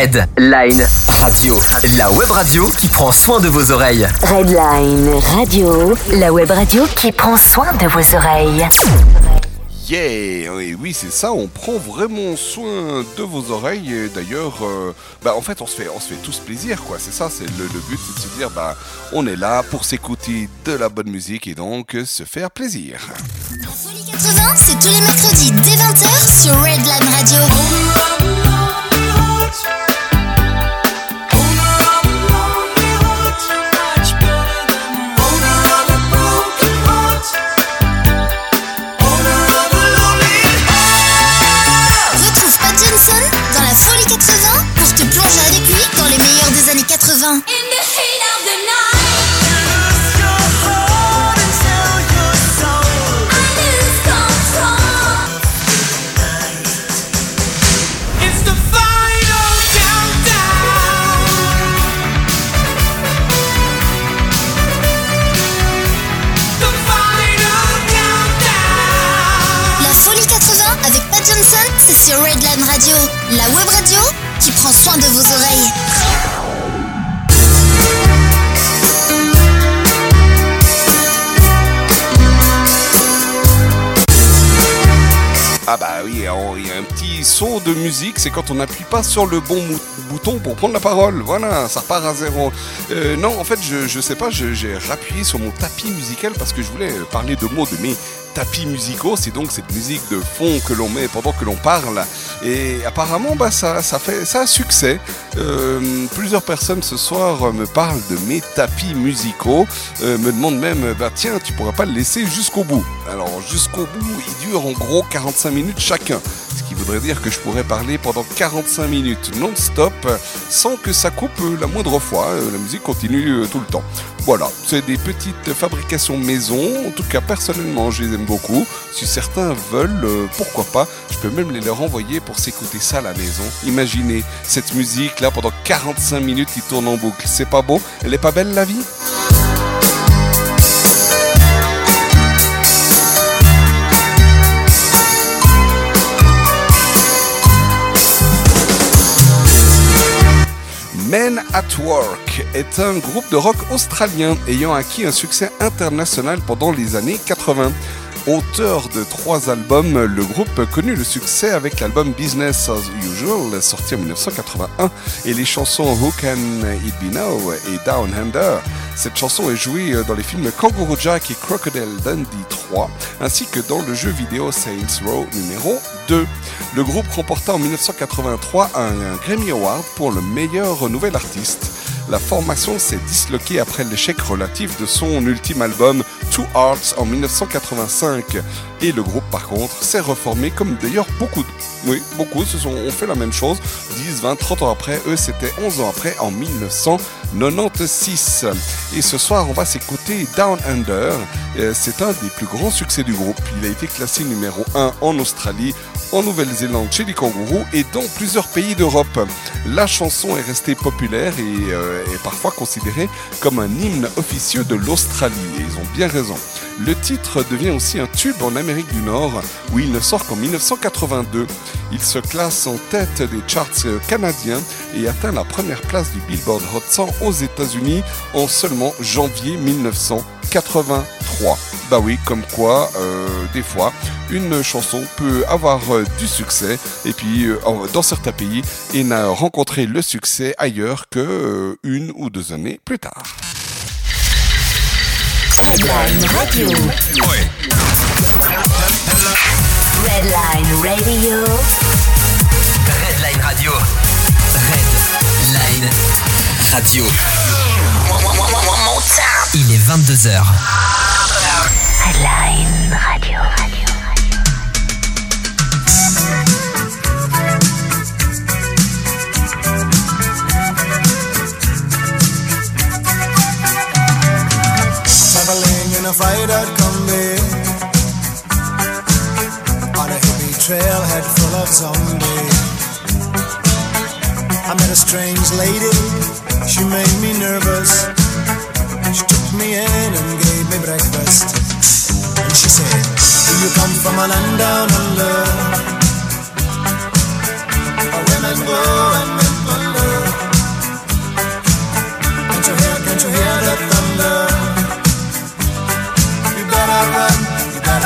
Red Line Radio, la web radio qui prend soin de vos oreilles. Redline Radio, la web radio qui prend soin de vos oreilles. Yeah Et oui, c'est ça, on prend vraiment soin de vos oreilles. Et d'ailleurs, euh, bah, en fait, on se fait, on se fait tous plaisir, quoi. C'est ça, c'est le, le but, c'est de se dire, bah, on est là pour s'écouter de la bonne musique et donc se faire plaisir. 80, c'est tous les mercredis dès 20h sur Redline Radio. De musique, c'est quand on n'appuie pas sur le bon bouton pour prendre la parole. Voilà, ça repart à zéro. Euh, non, en fait, je, sais pas, j'ai rappuyé sur mon tapis musical parce que je voulais parler de mots de mes tapis musicaux. C'est donc cette musique de fond que l'on met pendant que l'on parle. Et apparemment, bah, ça, ça, fait, ça a succès. Euh, plusieurs personnes ce soir me parlent de mes tapis musicaux, euh, me demandent même, bah tiens, tu pourrais pas le laisser jusqu'au bout. Alors jusqu'au bout, il dure en gros 45 minutes chacun. Qui voudrait dire que je pourrais parler pendant 45 minutes non-stop euh, sans que ça coupe euh, la moindre fois. Euh, La musique continue tout le temps. Voilà, c'est des petites fabrications maison. En tout cas, personnellement, je les aime beaucoup. Si certains veulent, pourquoi pas, je peux même les leur envoyer pour s'écouter ça à la maison. Imaginez cette musique là pendant 45 minutes qui tourne en boucle. C'est pas beau? Elle est pas belle la vie? At Work est un groupe de rock australien ayant acquis un succès international pendant les années 80. Auteur de trois albums, le groupe connut le succès avec l'album Business as Usual, sorti en 1981, et les chansons Who Can It Be Now et Down Under. Cette chanson est jouée dans les films Kangaroo Jack et Crocodile Dundee 3, ainsi que dans le jeu vidéo Saints Row numéro 2. Le groupe remporta en 1983 un, Grammy Award pour le meilleur nouvel artiste. La formation s'est disloquée après l'échec relatif de son ultime album Two Hearts en 1985. Et le groupe, par contre, s'est reformé comme d'ailleurs beaucoup. Oui, beaucoup se sont, ont fait la même chose. 10, 20, 30 ans après. Eux, c'était 11 ans après, en 1996. Et ce soir, on va s'écouter Down Under. Euh, C'est un des plus grands succès du groupe. Il a été classé numéro 1 en Australie, en Nouvelle-Zélande chez les kangourous et dans plusieurs pays d'Europe. La chanson est restée populaire et euh, est parfois considérée comme un hymne officieux de l'Australie. Et ils ont bien Le titre devient aussi un tube en Amérique du Nord où il ne sort qu'en 1982. Il se classe en tête des charts euh, canadiens et atteint la première place du Billboard Hot 100 aux États-Unis en seulement janvier 1983. Bah oui, comme quoi, euh, des fois, une chanson peut avoir euh, du succès et puis dans certains pays et n'a rencontré le succès ailleurs que une ou deux années plus tard. Redline Radio. Redline Radio. Redline Radio. Redline Radio. Il est 22h. Redline Radio. Traveling in a fried out combi On a hippie trailhead full of zombies. I met a strange lady, she made me nervous. She took me in and gave me breakfast. And she said, do you come from a land down under? Where women go and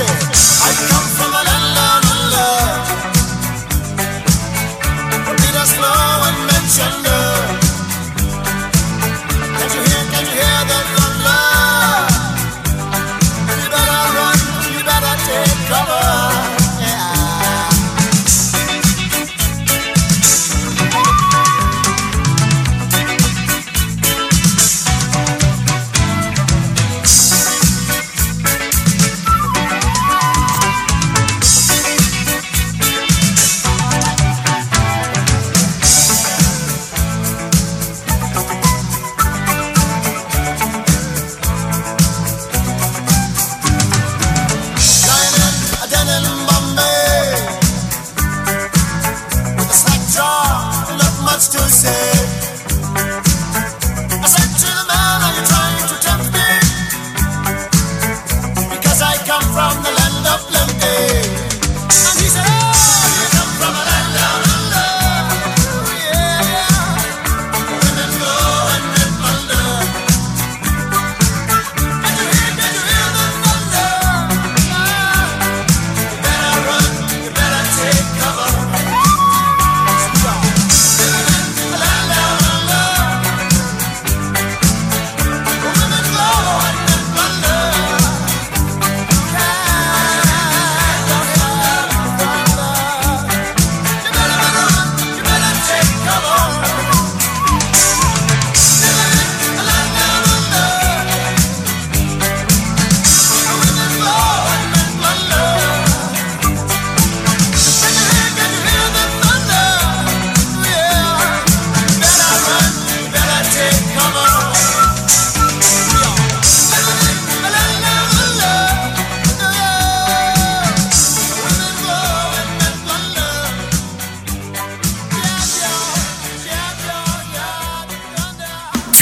Said, I come from a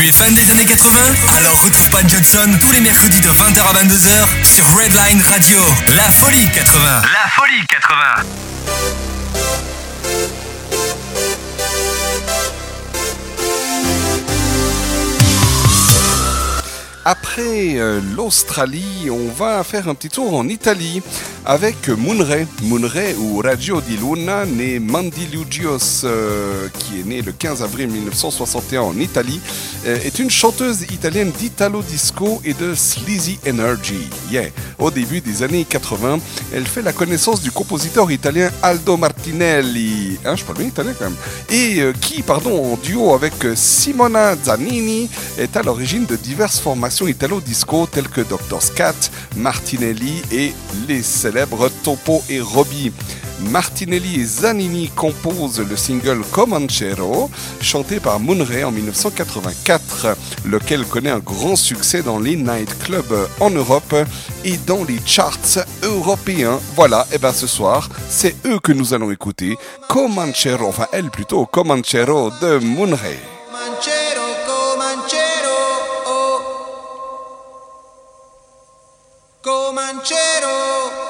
es fan des années 80 Alors retrouve Pat Johnson tous les mercredis de 20h à 22h sur Redline Radio. La folie 80. La folie 80. Après euh, l'Australie, on va faire un petit tour en Italie avec Moonray. Moonray ou Radio di Luna, né Mandy Lugios, euh, qui est né le 15 avril 1961 en Italie, euh, est une chanteuse italienne d'Italo Disco et de Sleazy Energy. Yeah. Au début des années 80, elle fait la connaissance du compositeur italien Aldo Martinelli, hein, je parle bien italien quand même, et euh, qui, pardon, en duo avec euh, Simona Zanini, est à l'origine de diverses formations italo-disco telles que Dr. Scat, Martinelli et les célèbres Topo et Robbie. Martinelli et Zanini composent le single Comanchero, chanté par Moonray en 1984, lequel connaît un grand succès dans les nightclubs en Europe et dans les charts européens. Voilà, et ben ce soir, c'est eux que nous allons écouter. Comanchero, enfin elle plutôt, Comanchero de Moonray. Comanchero, Comanchero, oh. Comanchero,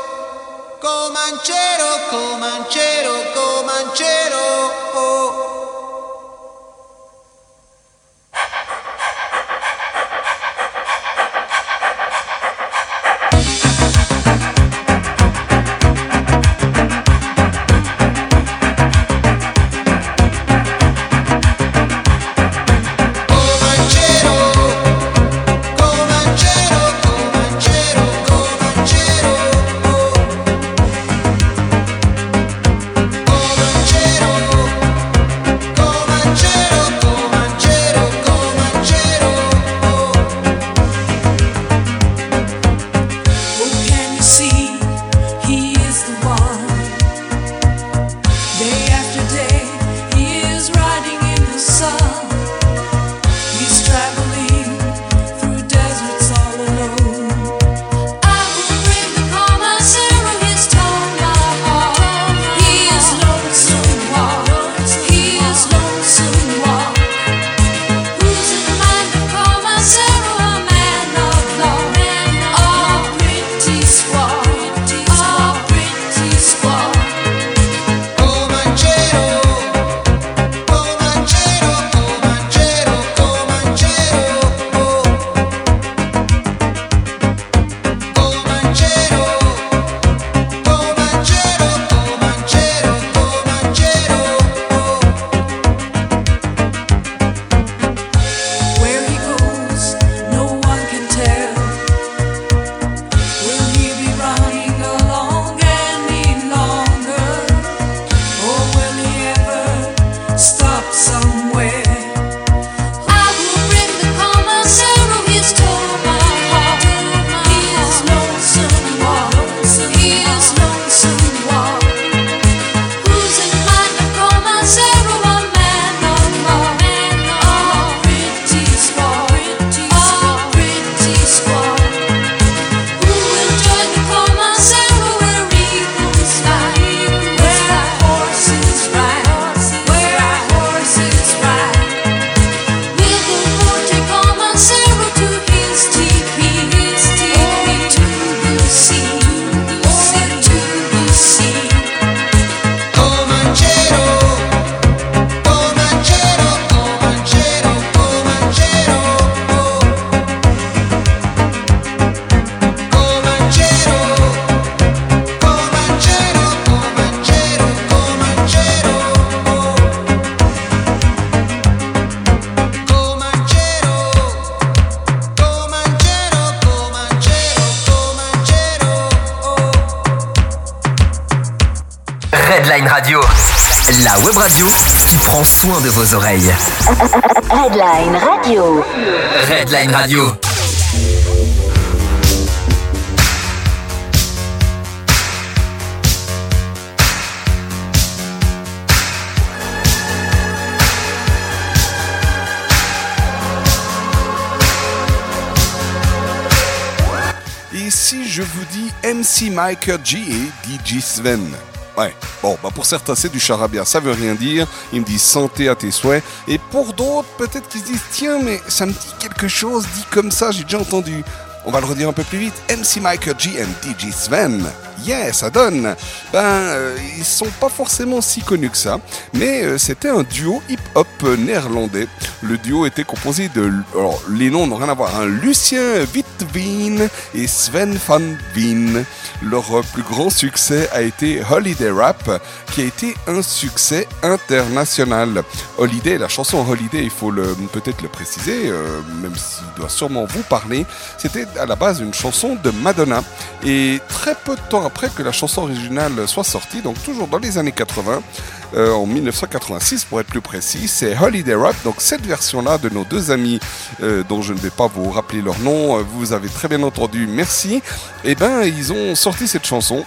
Comanchero, Comanchero, Comanchero, oh. Soin de vos oreilles. Redline Radio. Redline Radio. Et si je vous dis MC Mike G et DJ Sven Ouais, bon, bah pour certains c'est du charabia, ça veut rien dire. Ils me disent santé à tes souhaits. Et pour d'autres, peut-être qu'ils se disent tiens, mais ça me dit quelque chose, dit comme ça, j'ai déjà entendu. On va le redire un peu plus vite. MC Mike G Sven. Yeah, ça donne. Ben, euh, ils sont pas forcément si connus que ça, mais euh, c'était un duo hip-hop néerlandais. Le duo était composé de, alors les noms n'ont rien à voir, hein, Lucien Wittwien et Sven van Wien. Leur euh, plus grand succès a été Holiday Rap, qui a été un succès international. Holiday, la chanson Holiday, il faut peut-être le préciser, euh, même s'il doit sûrement vous parler, c'était à la base une chanson de Madonna. Et très peu de temps après que la chanson originale soit sortie, donc toujours dans les années 80, euh, en 1986 pour être plus précis, c'est Holiday Rap. Donc cette version-là de nos deux amis, euh, dont je ne vais pas vous rappeler leur nom, euh, vous avez très bien entendu, merci. Et ben ils ont sorti cette chanson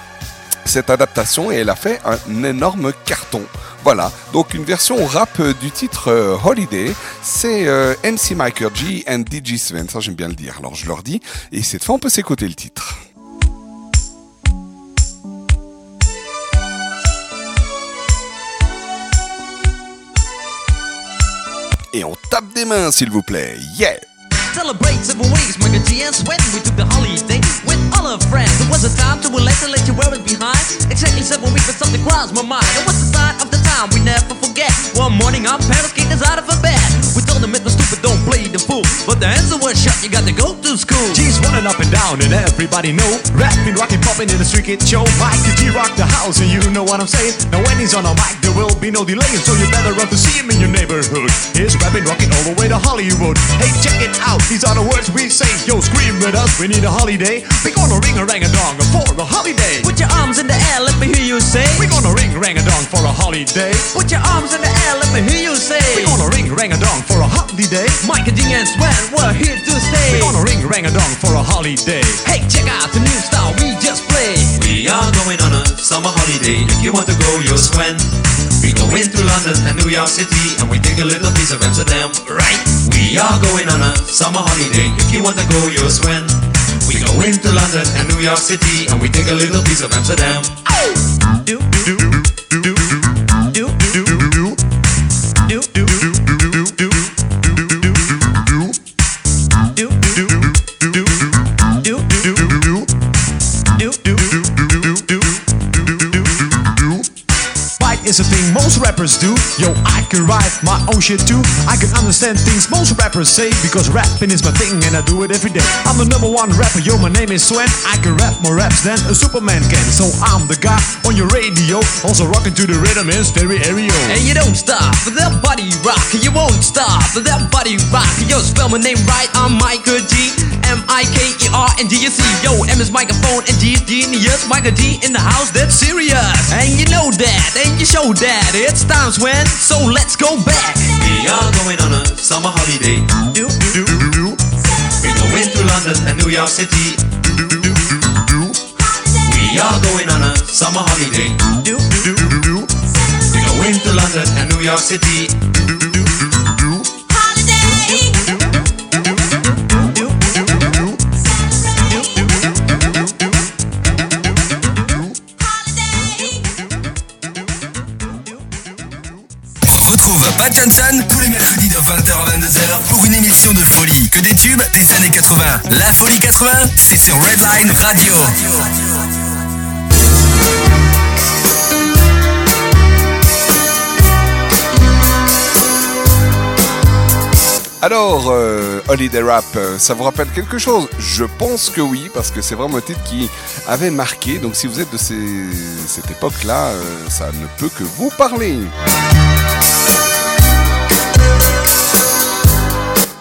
cette adaptation et elle a fait un énorme carton. Voilà, donc une version rap du titre Holiday, c'est euh, MC Michael G and DJ Sven, ça j'aime bien le dire, alors je leur dis, et cette fois on peut s'écouter le titre. Et on tape des mains s'il vous plaît, yeah Celebrate seven weeks, Michael G and Sweat. We took the holiday with all our friends. It was a time to relate and let you wear it behind. Exactly seven weeks, but something crossed my mind. It was the sign of the time we never forget. One morning, our parents kicked us out of a bed. We told them it was stupid, don't play the fool. But the answer was shut, you got to go to school. G's running up and down and everybody know Rapping, rocking, popping in the street kid show Mike the G rock the house and you know what I'm saying Now when he's on a mic there will be no delay So you better run to see him in your neighborhood He's rapping, rocking all the way to Hollywood Hey check it out, these are the words we say Yo scream with us, we need a holiday We gonna ring a rang a dong for a holiday Put your arms in the air, let me hear you say. We're gonna ring rang a dong for a holiday Put your arms in the air, let me hear you say. We're gonna ring rang a dong for a holiday Mike and G and Sven, we're here to stay. We're gonna ring rang a dong for a holiday Hey, check out the new style we just played. We are going on a summer holiday. If you want to go, you'll swim. We go into London and New York City and we take a little piece of Amsterdam, right? We are going on a summer holiday. If you want to go, you'll swim. We go into London and New York City and we take a little piece of Amsterdam. Do, do, do, do, rappers do. Yo, I can write my own shit too. I can understand things most rappers say because rapping is my thing and I do it every day. I'm the number one rapper, yo, my name is Sven. I can rap more raps than a Superman can. So I'm the guy on your radio, also rocking to the rhythm in stereo. And you don't stop for that body rock. You won't stop for that body rock. Yo, spell my name right. I'm Michael G. M I K E R D. Yo, M is microphone and G is genius. Michael G in the house, that's serious. And you know that, and you show that. It's times when, so let's go back. We are going on a summer holiday. Do, do, do. We go into London and New York City. We are going on a summer holiday. Do, do, do. We go into London and New York City. Retrouve Pat Johnson tous les mercredis de 20h à 22h pour une émission de folie. Que des tubes des années 80. La folie 80, c'est sur Redline Radio. Alors, euh, Holiday Rap, euh, ça vous rappelle quelque chose? Je pense que oui, parce que c'est vraiment un titre qui avait marqué. Donc, si vous êtes de ces- cette époque-là, euh, ça ne peut que vous parler.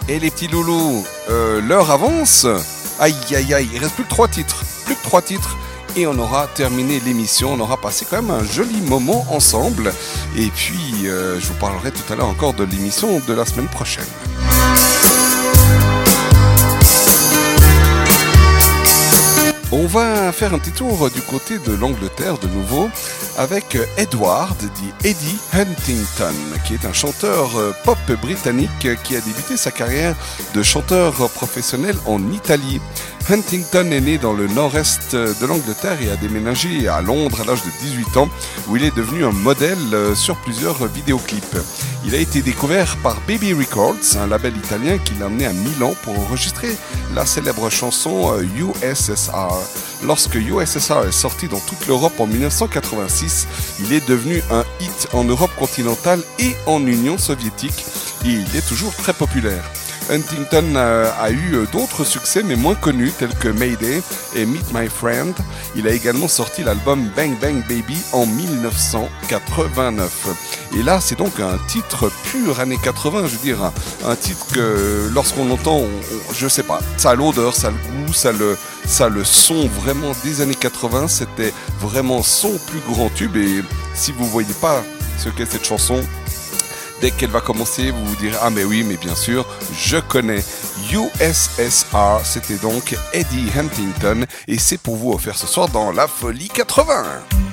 Et les petits loulous, euh, l'heure avance. Aïe, aïe, aïe, il reste plus que trois titres. Plus que trois titres. et on aura terminé l'émission. On aura passé quand même un joli moment ensemble. Et puis, euh, je vous parlerai tout à l'heure encore de l'émission de la semaine prochaine. On va faire un petit tour du côté de l'Angleterre de nouveau avec Edward, dit Eddie Huntington, qui est un chanteur euh, pop britannique qui a débuté sa carrière de chanteur professionnel en Italie. Huntington est né dans le nord-est de l'Angleterre et a déménagé à Londres à l'âge de 18 ans où il est devenu un modèle euh, sur plusieurs vidéoclips. Il a été découvert par Baby Records, un label italien qui l'a amené à Milan pour enregistrer la célèbre chanson euh, USSR. Lorsque USSR est sorti dans toute l'Europe en 1986, il est devenu un hit en Europe continentale et en Union soviétique il est toujours très populaire. Huntington euh, a eu euh, d'autres succès mais moins connus tels que Mayday et Meet My Friend. Il a également sorti l'album Bang Bang Baby en 1989. Et là, c'est donc un titre pur années 80, je veux dire, un, titre que lorsqu'on l'entend, je sais pas, ça a l'odeur, ça a le goût, ça a le, ça a le son vraiment des années 80. C'était vraiment son plus grand tube. Et si vous voyez pas ce qu'est cette chanson, Dès qu'elle va commencer, vous vous direz Ah, mais oui, mais bien sûr, je connais. USSR, c'était donc Eddie Huntington, et c'est pour vous offert ce soir dans La Folie 80.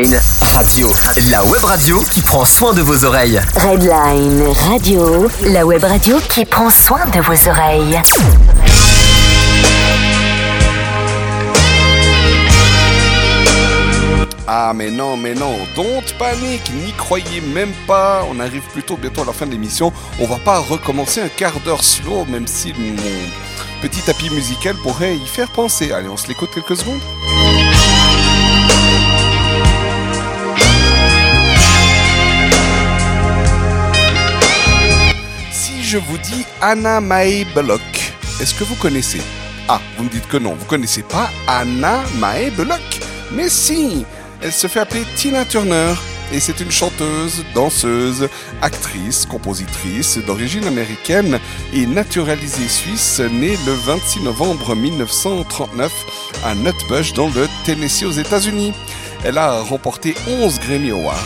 Red Line Radio, la web radio qui prend soin de vos oreilles. Redline Radio, la web radio qui prend soin de vos oreilles. Ah mais non, mais non, don't panique, n'y croyez même pas, on arrive plutôt bientôt à la fin de l'émission, on va pas recommencer un quart d'heure slow, même si mon petit tapis musical pourrait y faire penser. Allez, on se l'écoute quelques secondes je vous dis Anna Mae Bullock, est-ce que vous connaissez? Ah, vous me dites que non, vous connaissez pas Anna Mae Bullock Mais si Elle se fait appeler Tina Turner et c'est une chanteuse, danseuse, actrice, compositrice d'origine américaine et naturalisée suisse, née le 26 novembre 1939 à Nutbush dans le Tennessee aux États-Unis. Elle a remporté 11 Grammy Awards.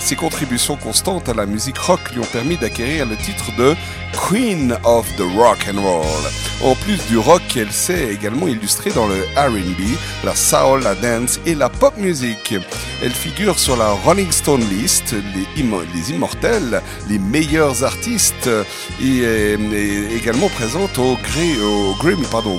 Ses contributions constantes à la musique rock lui ont permis d'acquérir le titre de Queen of the Rock and Roll. En plus du rock, elle s'est également illustrée dans le R&B, la soul, la dance et la pop music. Elle figure sur la Rolling Stone List, les, immo- les immortels, les meilleurs artistes, et est également présente au, Gra- au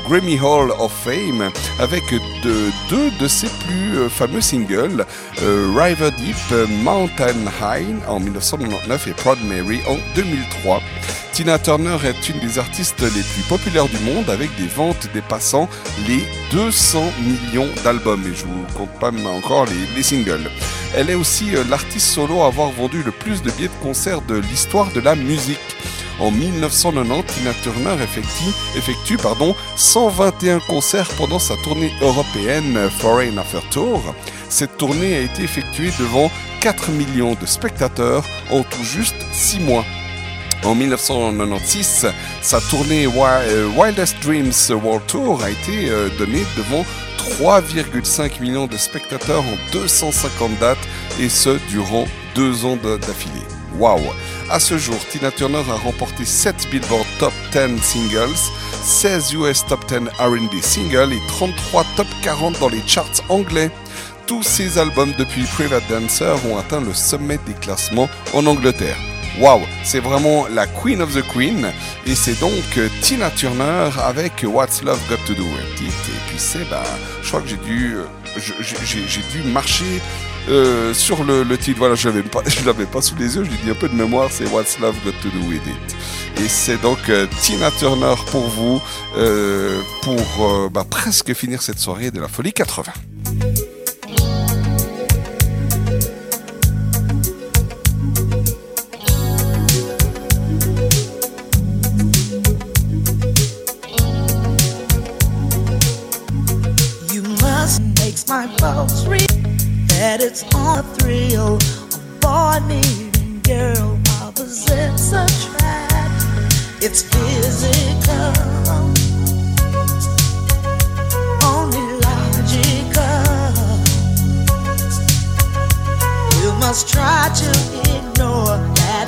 Grammy, Hall of Fame avec de- deux de ses plus euh, fameux singles, euh, River Deep, euh, Mountain High en 1999 et Proud Mary en 2003. Tina Turner est une des artistes les plus populaires du monde avec des ventes dépassant les 200 millions d'albums et je vous compte pas encore les, les singles. Elle est aussi euh, l'artiste solo à avoir vendu le plus de billets de concert de l'histoire de la musique. En 1990, Tina Turner effectue, effectue pardon, 121 concerts pendant sa tournée européenne Foreign Affair Tour. Cette tournée a été effectuée devant 4 millions de spectateurs en tout juste 6 mois. En 1996, sa tournée euh, Wildest Dreams World Tour a été euh, donnée devant 3,5 millions de spectateurs en 250 dates et ce durant deux ans d'affilée. Waouh À ce jour, Tina Turner a remporté 7 Billboard Top 10 Singles, 16 US Top 10 R&B Singles et 33 Top 40 dans les charts anglais. Tous ses albums depuis Private Dancer ont atteint le sommet des classements en Angleterre. Waouh, c'est vraiment la Queen of the Queen et c'est donc euh, Tina Turner avec What's Love Got to Do with It. Et puis c'est, bah, je crois que j'ai dû, euh, j'ai- dû marcher euh, sur le, titre. Voilà, je pas, je l'avais pas sous les yeux. Je lui dis un peu de mémoire, c'est What's Love Got to Do with It. Et c'est donc Tina Turner pour vous pour bah, presque finir cette soirée de la folie 80. My folks read that it's all a thrill. A boy meeting girl opposites attract. It's physical, only logical. You must try to ignore that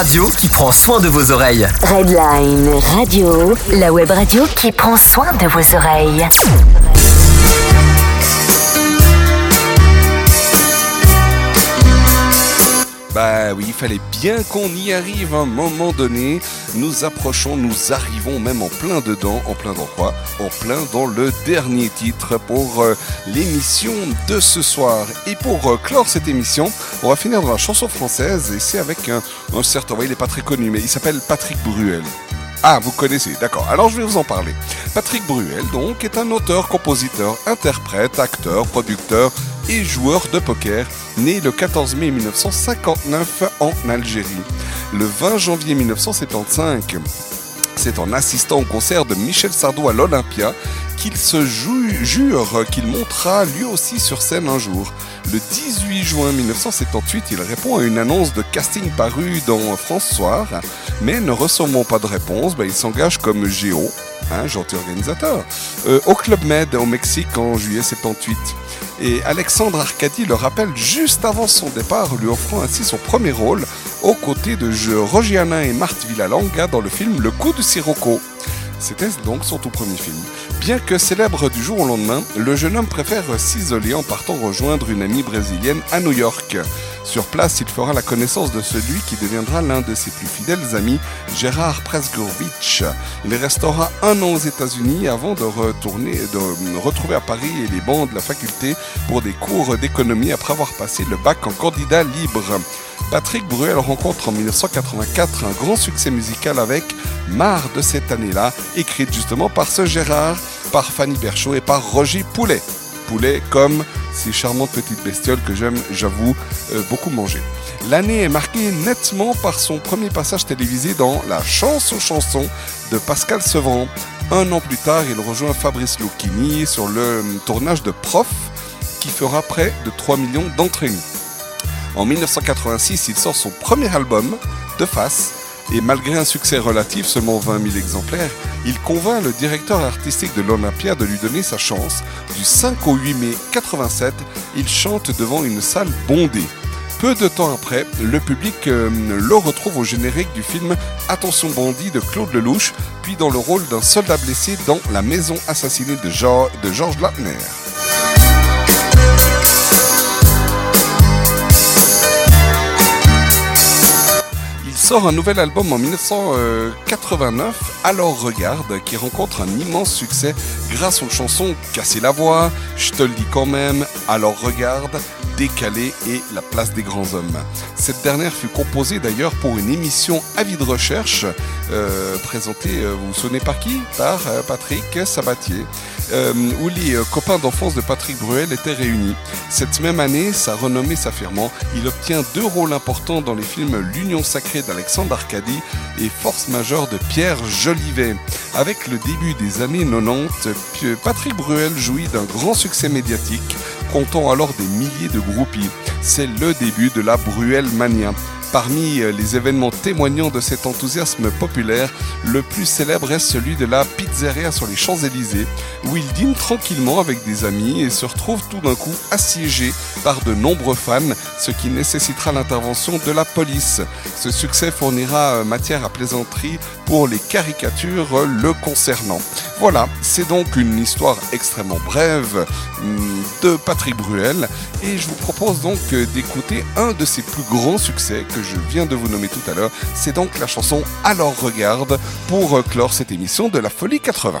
radio qui prend soin de vos oreilles. Redline Radio, la web radio qui prend soin de vos oreilles. Bah oui, il fallait bien qu'on y arrive à un moment donné. Nous approchons, nous arrivons même en plein dedans, en plein dans quoi En plein dans le dernier titre pour euh, l'émission de ce soir. Et pour euh, clore cette émission, on va finir dans la chanson française et c'est avec un, ouais, il n'est pas très connu, mais il s'appelle Patrick Bruel. Ah, vous connaissez, d'accord. Alors je vais vous en parler. Patrick Bruel, donc, est un auteur, compositeur, interprète, acteur, producteur et joueur de poker, né le 14 mai 1959 en Algérie. Le 20 janvier 1975, c'est en assistant au concert de Michel Sardou à l'Olympia qu'il se ju- jure qu'il montera lui aussi sur scène un jour. Le 18 juin 1978, il répond à une annonce de casting parue dans France Soir, mais ne recevant pas de réponse, ben, il s'engage comme géo, un gentil organisateur, euh, au Club Med au Mexique en juillet 78. Et Alexandre Arcadi le rappelle juste avant son départ, lui offrant ainsi son premier rôle aux côtés de Hanin et Marthe Villalonga dans le film Le coup de Sirocco. C'était donc son tout premier film. Bien que célèbre du jour au lendemain, le jeune homme préfère s'isoler en partant rejoindre une amie brésilienne à New York. Sur place, il fera la connaissance de celui qui deviendra l'un de ses plus fidèles amis, Gérard Presgovitch. Il restera un an aux États-Unis avant de retourner, de retrouver à Paris les bancs de la faculté pour des cours d'économie après avoir passé le bac en candidat libre. Patrick Bruel rencontre en 1984 un grand succès musical avec Marre de cette année-là, écrite justement par ce Gérard, par Fanny Berchaud et par Roger Poulet. Poulet comme ces charmantes petites bestioles que j'aime, j'avoue, euh, beaucoup manger. L'année est marquée nettement par son premier passage télévisé dans La chance aux chansons de Pascal Sevran. Un an plus tard, il rejoint Fabrice Lucchini sur le euh, tournage de Prof, qui fera près de 3 millions d'entrées. En 1986, il sort son premier album, De Face, et malgré un succès relatif, seulement 20 000 exemplaires, il convainc le directeur artistique de l'Olympia de lui donner sa chance. Du 5 au 8 mai 87, il chante devant une salle bondée. Peu de temps après, le public euh, le retrouve au générique du film Attention bandit de Claude Lelouch, puis dans le rôle d'un soldat blessé dans La maison assassinée de, de Georges Lattner. Sort un nouvel album en 1989, Alors Regarde, qui rencontre un immense succès grâce aux chansons Casser la voix, Je te le dis quand même, Alors Regarde, Décalé et La place des grands hommes. Cette dernière fut composée d'ailleurs pour une émission Avis de recherche, euh, présentée, euh, vous vous souvenez par qui? Par euh, Patrick Sabatier, euh, où les euh, copains d'enfance de Patrick Bruel étaient réunis. Cette même année, sa renommée s'affirmant, il obtient deux rôles importants dans les films L'Union sacrée d'Alexandre Arcadi et Force majeure de Pierre Jolivet. Avec le début des années 90, P- Patrick Bruel jouit d'un grand succès médiatique, comptant alors des milliers de groupies. C'est le début de la Bruel Mania. Parmi euh, les événements témoignant de cet enthousiasme populaire, le plus célèbre est celui de la pizzeria sur les Champs-Élysées, où il dîne tranquillement avec des amis et se retrouve tout d'un coup assiégé par de nombreux fans, ce qui nécessitera l'intervention de la police. Ce succès fournira euh, matière à plaisanterie pour les caricatures euh, le concernant. Voilà, c'est donc une histoire extrêmement brève hum, de Patrick Bruel et je vous propose donc d'écouter un de ses plus grands succès je viens de vous nommer tout à l'heure. C'est donc la chanson Alors regarde pour euh, clore cette émission de la Folie 80.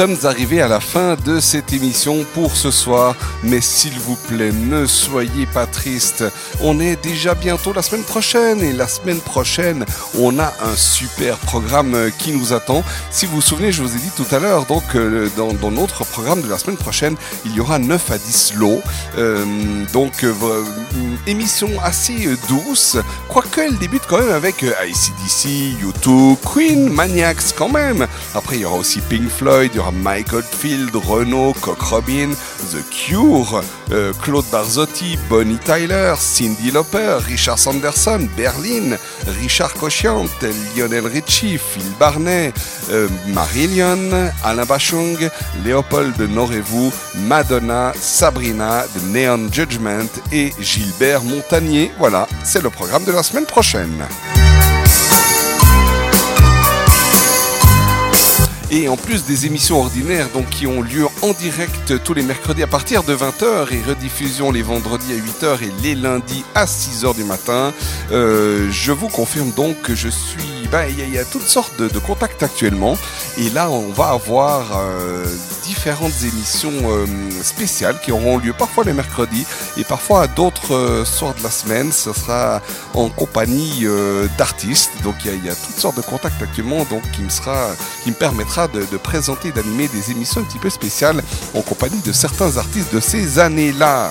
Sommes arrivés à la fin de cette émission pour ce soir, mais s'il vous plaît, ne soyez pas tristes. On est déjà bientôt la semaine prochaine et la semaine prochaine, on a un super programme euh, qui nous attend. Si vous vous souvenez, je vous ai dit tout à l'heure, donc euh, dans, notre programme de la semaine prochaine, il y aura 9 à 10 lots. Euh, donc émission assez douce, quoique elle débute quand même avec ACDC, U2, Queen, Maniacs quand même. Après, il y aura aussi Pink Floyd, il y aura Mike Oldfield, Renault, Cock Robin, The Cure, euh, Claude Barzotti, Bonnie Tyler, Cindy Lauper, Richard Sanderson, Berlin, Richard Cochiant, Lionel Richie, Phil Barnet, euh, Marillion, Alain Bachung, Léopold Norevou, Madonna, Sabrina de Neon Judgment et Gilbert Montagnier. Voilà, c'est le programme de la semaine prochaine. Et en plus des émissions ordinaires donc, qui ont lieu en direct tous les mercredis à partir de 20h et rediffusion les vendredis à 8h et les lundis à 6h du matin, euh, je vous confirme donc que je suis... ben, Il y, a- il y a toutes sortes de, contacts actuellement et là on va avoir euh, différentes émissions euh, spéciales qui auront lieu parfois le mercredi et parfois à d'autres euh, soirs de la semaine. Ce sera en compagnie euh, d'artistes. Donc il y, y a toutes sortes de contacts actuellement donc qui me sera, qui me permettra de, de présenter, d'animer des émissions un petit peu spéciales en compagnie de certains artistes de ces années-là.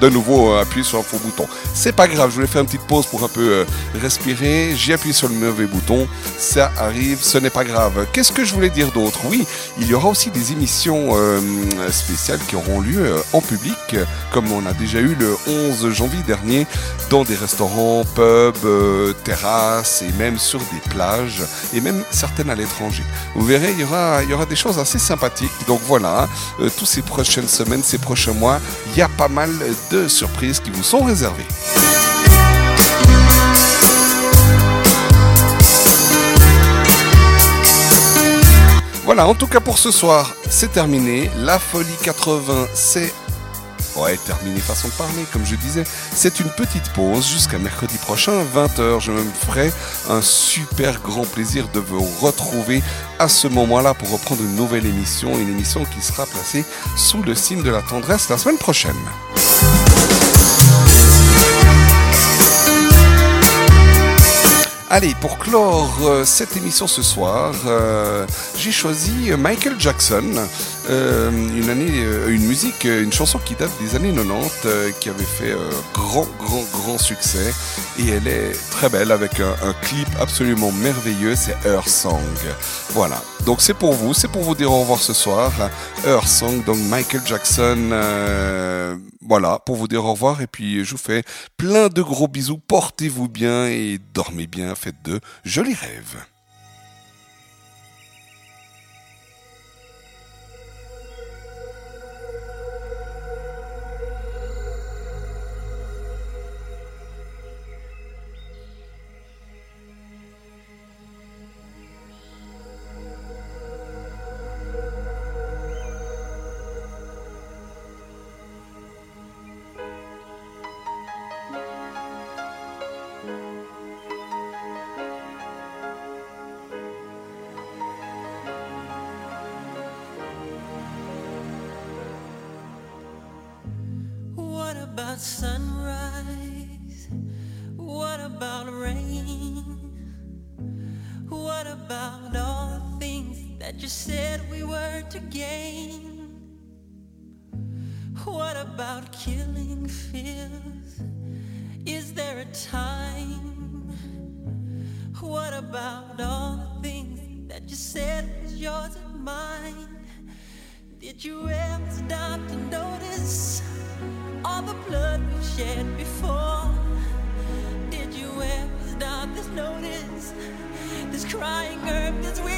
De nouveau, euh, appuyer sur un faux bouton. C'est pas grave, je voulais faire une petite pause pour un peu euh, respirer. J'ai appuyé sur le mauvais bouton. Ça arrive, ce n'est pas grave. Qu'est-ce que je voulais dire d'autre? Oui, il y aura aussi des émissions euh, spéciales qui auront lieu en public, comme on a déjà eu le 11 janvier dernier, dans des restaurants, pubs, terrasses et même sur des plages, et même certaines à l'étranger. Vous verrez, il y aura, il y aura des choses assez sympathiques. Donc voilà, hein, tous ces prochaines semaines, ces prochains mois, il y a pas mal de surprises qui vous sont réservées. Voilà, en tout cas pour ce soir, c'est terminé. La folie 80, c'est Ouais, terminé façon de parler, comme je disais. C'est une petite pause jusqu'à mercredi prochain, 20h. Je me ferai un super grand plaisir de vous retrouver à ce moment-là pour reprendre une nouvelle émission, une émission qui sera placée sous le signe de la tendresse la semaine prochaine. Allez, pour clore euh, cette émission ce soir, euh, j'ai choisi Michael Jackson, euh, une année, une musique, une chanson qui date des années 90, euh, qui avait fait grand, grand, grand succès, et elle est très belle avec un, un clip absolument merveilleux, c'est Her Song. Voilà, donc c'est pour vous, c'est pour vous dire au revoir ce soir. Her Song, donc Michael Jackson. Voilà, pour vous dire au revoir et puis je vous fais plein de gros bisous, portez-vous bien et dormez bien, faites de jolis rêves. Notice this crying earth, this weeping